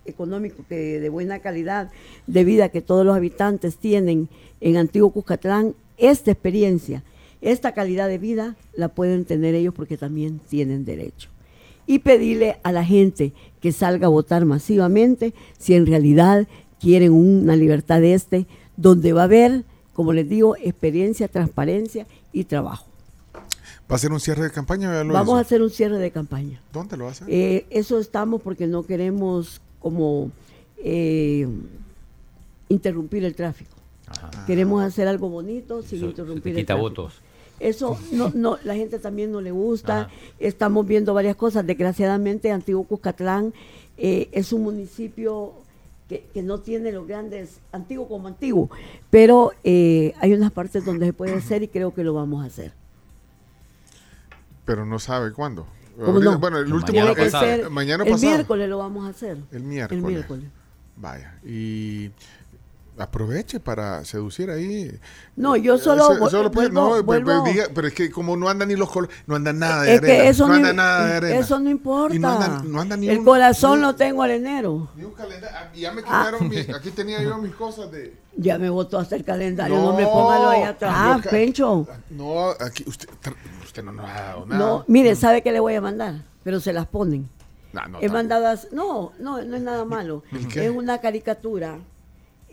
económico que de buena calidad de vida que todos los habitantes tienen en Antiguo Cuscatlán, esta experiencia, esta calidad de vida la pueden tener ellos porque también tienen derecho. Y pedirle a la gente que salga a votar masivamente si en realidad quieren una libertad de este, donde va a haber, como les digo, experiencia, transparencia y trabajo. ¿Va a ser un cierre de campaña? Vamos a hacer un cierre de campaña. ¿Dónde lo hacer? Eh, eso estamos porque no queremos como eh, interrumpir el tráfico. Queremos hacer algo bonito sin interrumpir quita el tráfico. votos. Eso no, no, la gente también no le gusta. Estamos viendo varias cosas. Desgraciadamente, Antiguo Cuscatlán eh, es un municipio que, que, no tiene los grandes, antiguo como antiguo, pero hay unas partes donde se puede hacer y creo que lo vamos a hacer pero no sabe cuándo. no? Bueno, el último mañana, pasado. mañana el miércoles lo vamos a hacer. El miércoles. El miércoles. Vaya. Y aproveche para seducir ahí. No, yo solo, no, pero es que como no andan ni los colores, no anda nada de arena, eso no, anda nada de arena. Eso no importa. no anda, ni el corazón lo tengo al enero. Ni un calendario. Ah, ya me quitaron, ah. aquí tenía yo mis cosas de... Ya me votó hasta el calendario, no, me póngalo ahí atrás. Ah, Pencho. No, aquí usted, no nos ha dado nada. No, mire, ¿sabe qué le voy a mandar? Pero se las ponen. No, He mandado a, no, no, no es nada malo. Es una caricatura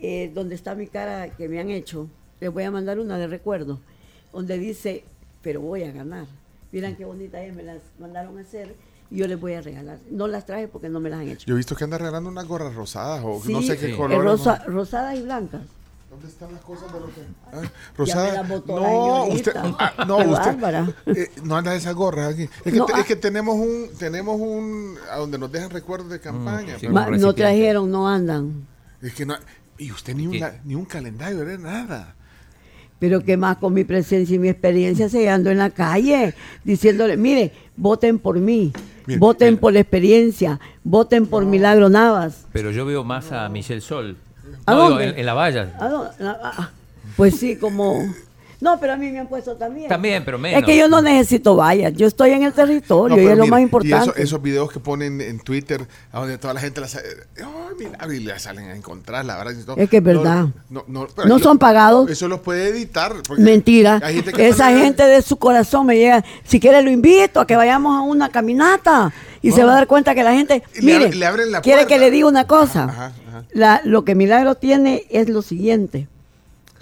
eh, donde está mi cara que me han hecho. Les voy a mandar una de recuerdo, donde dice, pero voy a ganar. Miren qué bonita es, me las mandaron a hacer y yo les voy a regalar. No las traje porque no me las han hecho. Yo he visto que anda regalando unas gorras rosadas o no sé qué color. Rosa, rosadas y blancas. ¿Dónde están las cosas de lo que.? Ah, Rosada. No, usted. Ah, no, usted. Eh, no anda esas gorras aquí. Es que, no, es que tenemos un. Tenemos un. A donde nos dejan recuerdos de mm, campaña. no trajeron, no andan. Es que no. Y usted ni, una, ni un calendario, era nada. Pero que más con mi presencia y mi experiencia se ando en la calle diciéndole, mire, voten por mí, voten por la experiencia, voten por Milagro Navas. Pero yo veo más a Michelle Sol. En, la valla. Ah, pues sí, como... No, pero a mí me han puesto también. También, pero menos. Es que yo no necesito vallas, yo estoy en el territorio y es lo más importante. Y esos videos que ponen en Twitter, a donde toda la gente las, y la salen a encontrar, la verdad. es que es verdad. No, son pagados. Eso los puede editar. Mentira. Esa gente de su corazón me llega. Si quiere, lo invito a que vayamos a una caminata y se va a dar cuenta que la gente. Mire, quiere que le diga una cosa. La, lo que Milagro tiene es lo siguiente.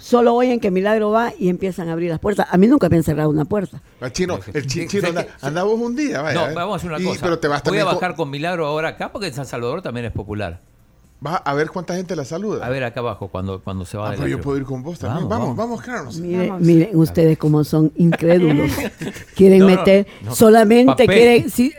Solo oyen que Milagro va y empiezan a abrir las puertas. A mí nunca me han cerrado una puerta. El chino, el chino, andamos un día, vaya. No, vamos a hacer una cosa. te Voy a bajar con Milagro ahora acá porque en San Salvador también es popular. Va a ver cuánta gente la saluda. A ver acá abajo cuando, cuando se va ah, yo puedo ir con vos también. Vamos, vamos, vamos, miren ustedes cómo son incrédulos. quieren meter, solamente quieren, si,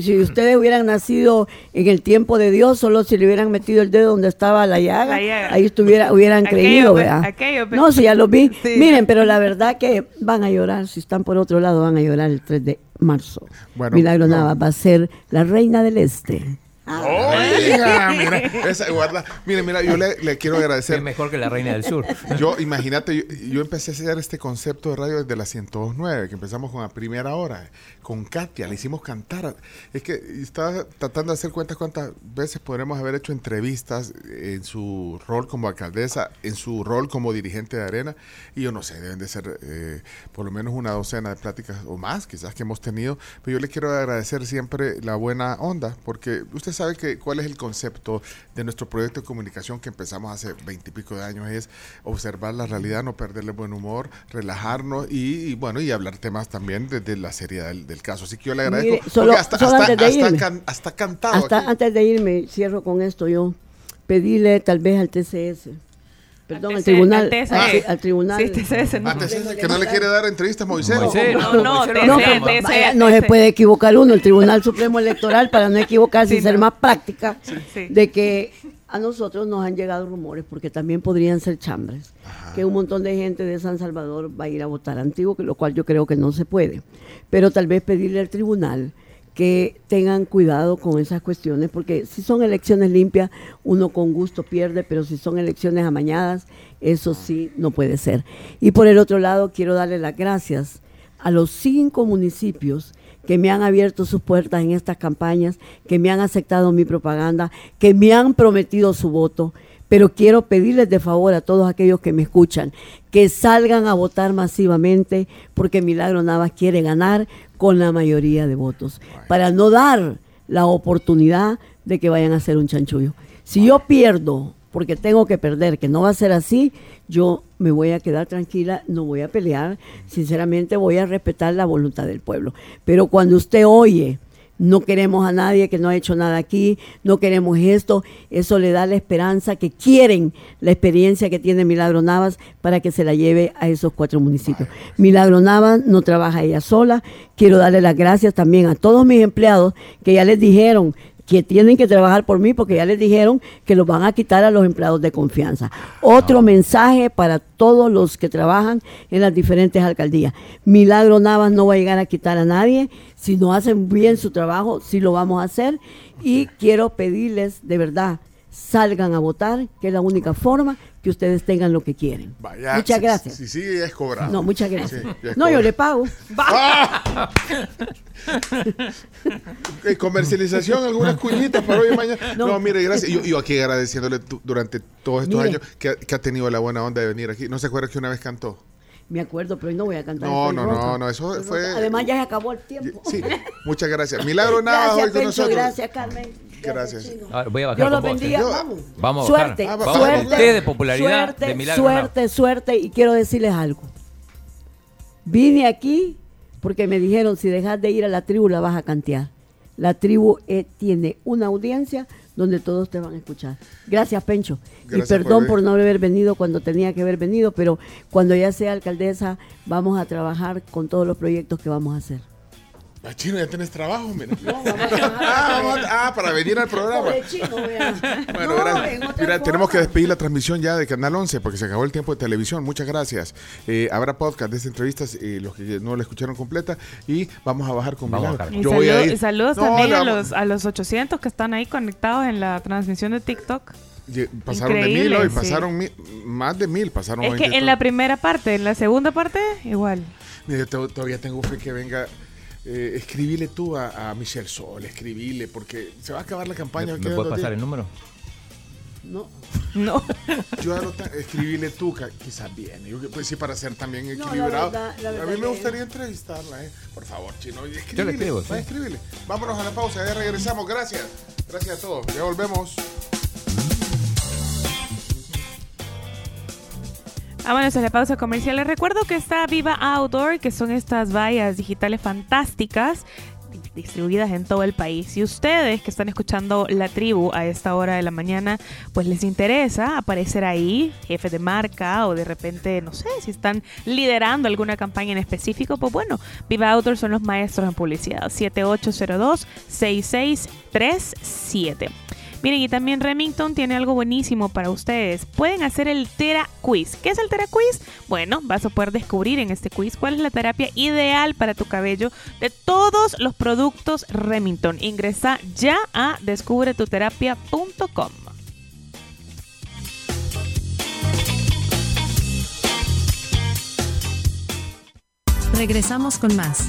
si ustedes hubieran nacido en el tiempo de Dios, solo si le hubieran metido el dedo donde estaba la llaga, ahí estuviera, hubieran creído, ¿verdad? no, si ya lo vi. Miren, pero la verdad que van a llorar, si están por otro lado, van a llorar el 3 de marzo. Milagro Nava va a ser la reina del este. Oiga, mira, esa, guarda. Mire, mira, yo le, quiero agradecer. Es mejor que la reina del sur. Yo, imagínate, yo, empecé a hacer este concepto de radio desde la 102.9, que empezamos con la primera hora, con Katia, le hicimos cantar. Es que estaba tratando de hacer cuentas cuántas veces podremos haber hecho entrevistas en su rol como alcaldesa, en su rol como dirigente de Arena, y yo no sé, deben de ser eh, por lo menos una docena de pláticas o más, quizás que hemos tenido, pero yo le quiero agradecer siempre la buena onda, porque usted sabe que cuál es el concepto de nuestro proyecto de comunicación que empezamos hace veintipico de años, es observar la realidad, no perderle buen humor, relajarnos y, bueno, y hablar temas también desde la seriedad del, caso. Así que yo le agradezco. solo, hasta, antes de irme, hasta, cantado. antes de irme, cierro con esto yo, pedirle tal vez al TCS Perdón, Al tribunal. al tribunal. Sí, no. Que no le quiere dar entrevistas a Moisés. Moisés, No, no, se puede equivocar uno, el Tribunal Supremo Electoral, para no equivocarse y ser no. más práctica, sí. de que a nosotros nos han llegado rumores, porque también podrían ser chambres, que un montón de gente de San Salvador va a ir a votar antiguo, que lo cual yo creo que no se puede. Pero tal vez pedirle al tribunal que tengan cuidado con esas cuestiones, porque si son elecciones limpias, uno con gusto pierde, pero si son elecciones amañadas, eso sí no puede ser. Y por el otro lado, quiero darle las gracias a los cinco municipios que me han abierto sus puertas en estas campañas, que me han aceptado mi propaganda, que me han prometido su voto. Pero quiero pedirles de favor a todos aquellos que me escuchan que salgan a votar masivamente porque Milagro Navas quiere ganar con la mayoría de votos para no dar la oportunidad de que vayan a hacer un chanchullo. Si yo pierdo porque tengo que perder, que no va a ser así, yo me voy a quedar tranquila, no voy a pelear, sinceramente voy a respetar la voluntad del pueblo. Pero cuando usted oye, no queremos a nadie que no ha hecho nada aquí, no queremos esto, eso le da la esperanza que quieren la experiencia que tiene Milagro Navas para que se la lleve a esos cuatro municipios. Milagro Navas no trabaja ella sola, quiero darle las gracias también a todos mis empleados que ya les dijeron que tienen que trabajar por mí porque ya les dijeron que los van a quitar a los empleados de confianza. Otro mensaje para todos los que trabajan en las diferentes alcaldías. Milagro Navas no va a llegar a quitar a nadie. Si no hacen bien su trabajo, sí lo vamos a hacer. Y quiero pedirles de verdad, salgan a votar, que es la única forma que ustedes tengan lo que quieren. Vaya, muchas si- gracias. Si sigue, ya es cobrado. No, muchas gracias. Sí, no, yo le pago. Eh, comercialización, algunas cuñitas para hoy y mañana. No, No. mire, gracias. Yo, yo aquí agradeciéndole tu- durante todos estos Mire. años que, ha- que ha tenido la buena onda de venir aquí. ¿No se acuerda que una vez cantó? Me acuerdo, pero hoy no voy a cantar. No, no, no, no, eso fue-. Además, ya se acabó el tiempo. Sí, muchas gracias. Milagro Gracias, hoy con nosotros. gracias, Carmen. Gracias. Ahora voy a bajar Dios con los bendiga. ¿eh? Yo- Vamos. Vamos a suerte, bajar. Ah, Vamos a suerte, usted de popularidad suerte, de Milagro suerte, suerte. Y quiero decirles algo. Vine aquí porque me dijeron, si dejas de ir a la tribu, la vas a cantear. La tribu eh, tiene una audiencia donde todos te van a escuchar. Gracias, Pencho. Gracias y perdón por por, no haber venido cuando tenía que haber venido, pero cuando ya sea alcaldesa, vamos a trabajar con todos los proyectos que vamos a hacer. Ah, Chino, ya tienes trabajo, mira. No, trabajar. Ah, vamos a- ah, para venir al programa. Chino. Bueno, No, Mira, tenemos que despedir la transmisión ya de Canal 11 porque se acabó el tiempo de televisión. Muchas gracias. Eh, habrá podcast de esta entrevista, eh, los que no la escucharon completa, y vamos a bajar con Vamos Milagro. Y Yo voy a saludos, ir. y saludos No, también a los, a los 800 que están ahí conectados en la transmisión de TikTok. Pasaron de Increíble, mil hoy, sí. pasaron mil- más de mil, pasaron Es que de en todo. la primera parte, en la segunda parte, igual. Mira, yo to- todavía tengo fe que venga. Eh, escribile tú a, a Michelle Sol, escribile, porque se va a acabar la campaña. ¿Me, me quedan puede dos pasar el número? No. No. Yo escribile tú, quizás viene. Yo, pues sí, para ser también la equilibrado. verdad- la a mí me gustaría entrevistarla, ¿eh? Por favor, chino, y escríbile. escribo, va, sí. escríbile. Vámonos a la pausa, ya regresamos. Gracias. Gracias a todos. Ya volvemos. Vámonos a la pausa comercial. Les recuerdo que está Viva Outdoor, que son estas vallas digitales fantásticas di- distribuidas en todo el país. Si ustedes que están escuchando la tribu a esta hora de la mañana, pues les interesa aparecer ahí, jefe de marca o de repente, no sé, si están liderando alguna campaña en específico, pues bueno, Viva Outdoor son los maestros en publicidad. 7802-6637. Miren, y también Remington tiene algo buenísimo para ustedes. Pueden hacer el Tera Quiz. ¿Qué es el Tera Quiz? Bueno, vas a poder descubrir en este quiz cuál es la terapia ideal para tu cabello de todos los productos Remington. Ingresa ya a descubretuterapia.com. Regresamos con más.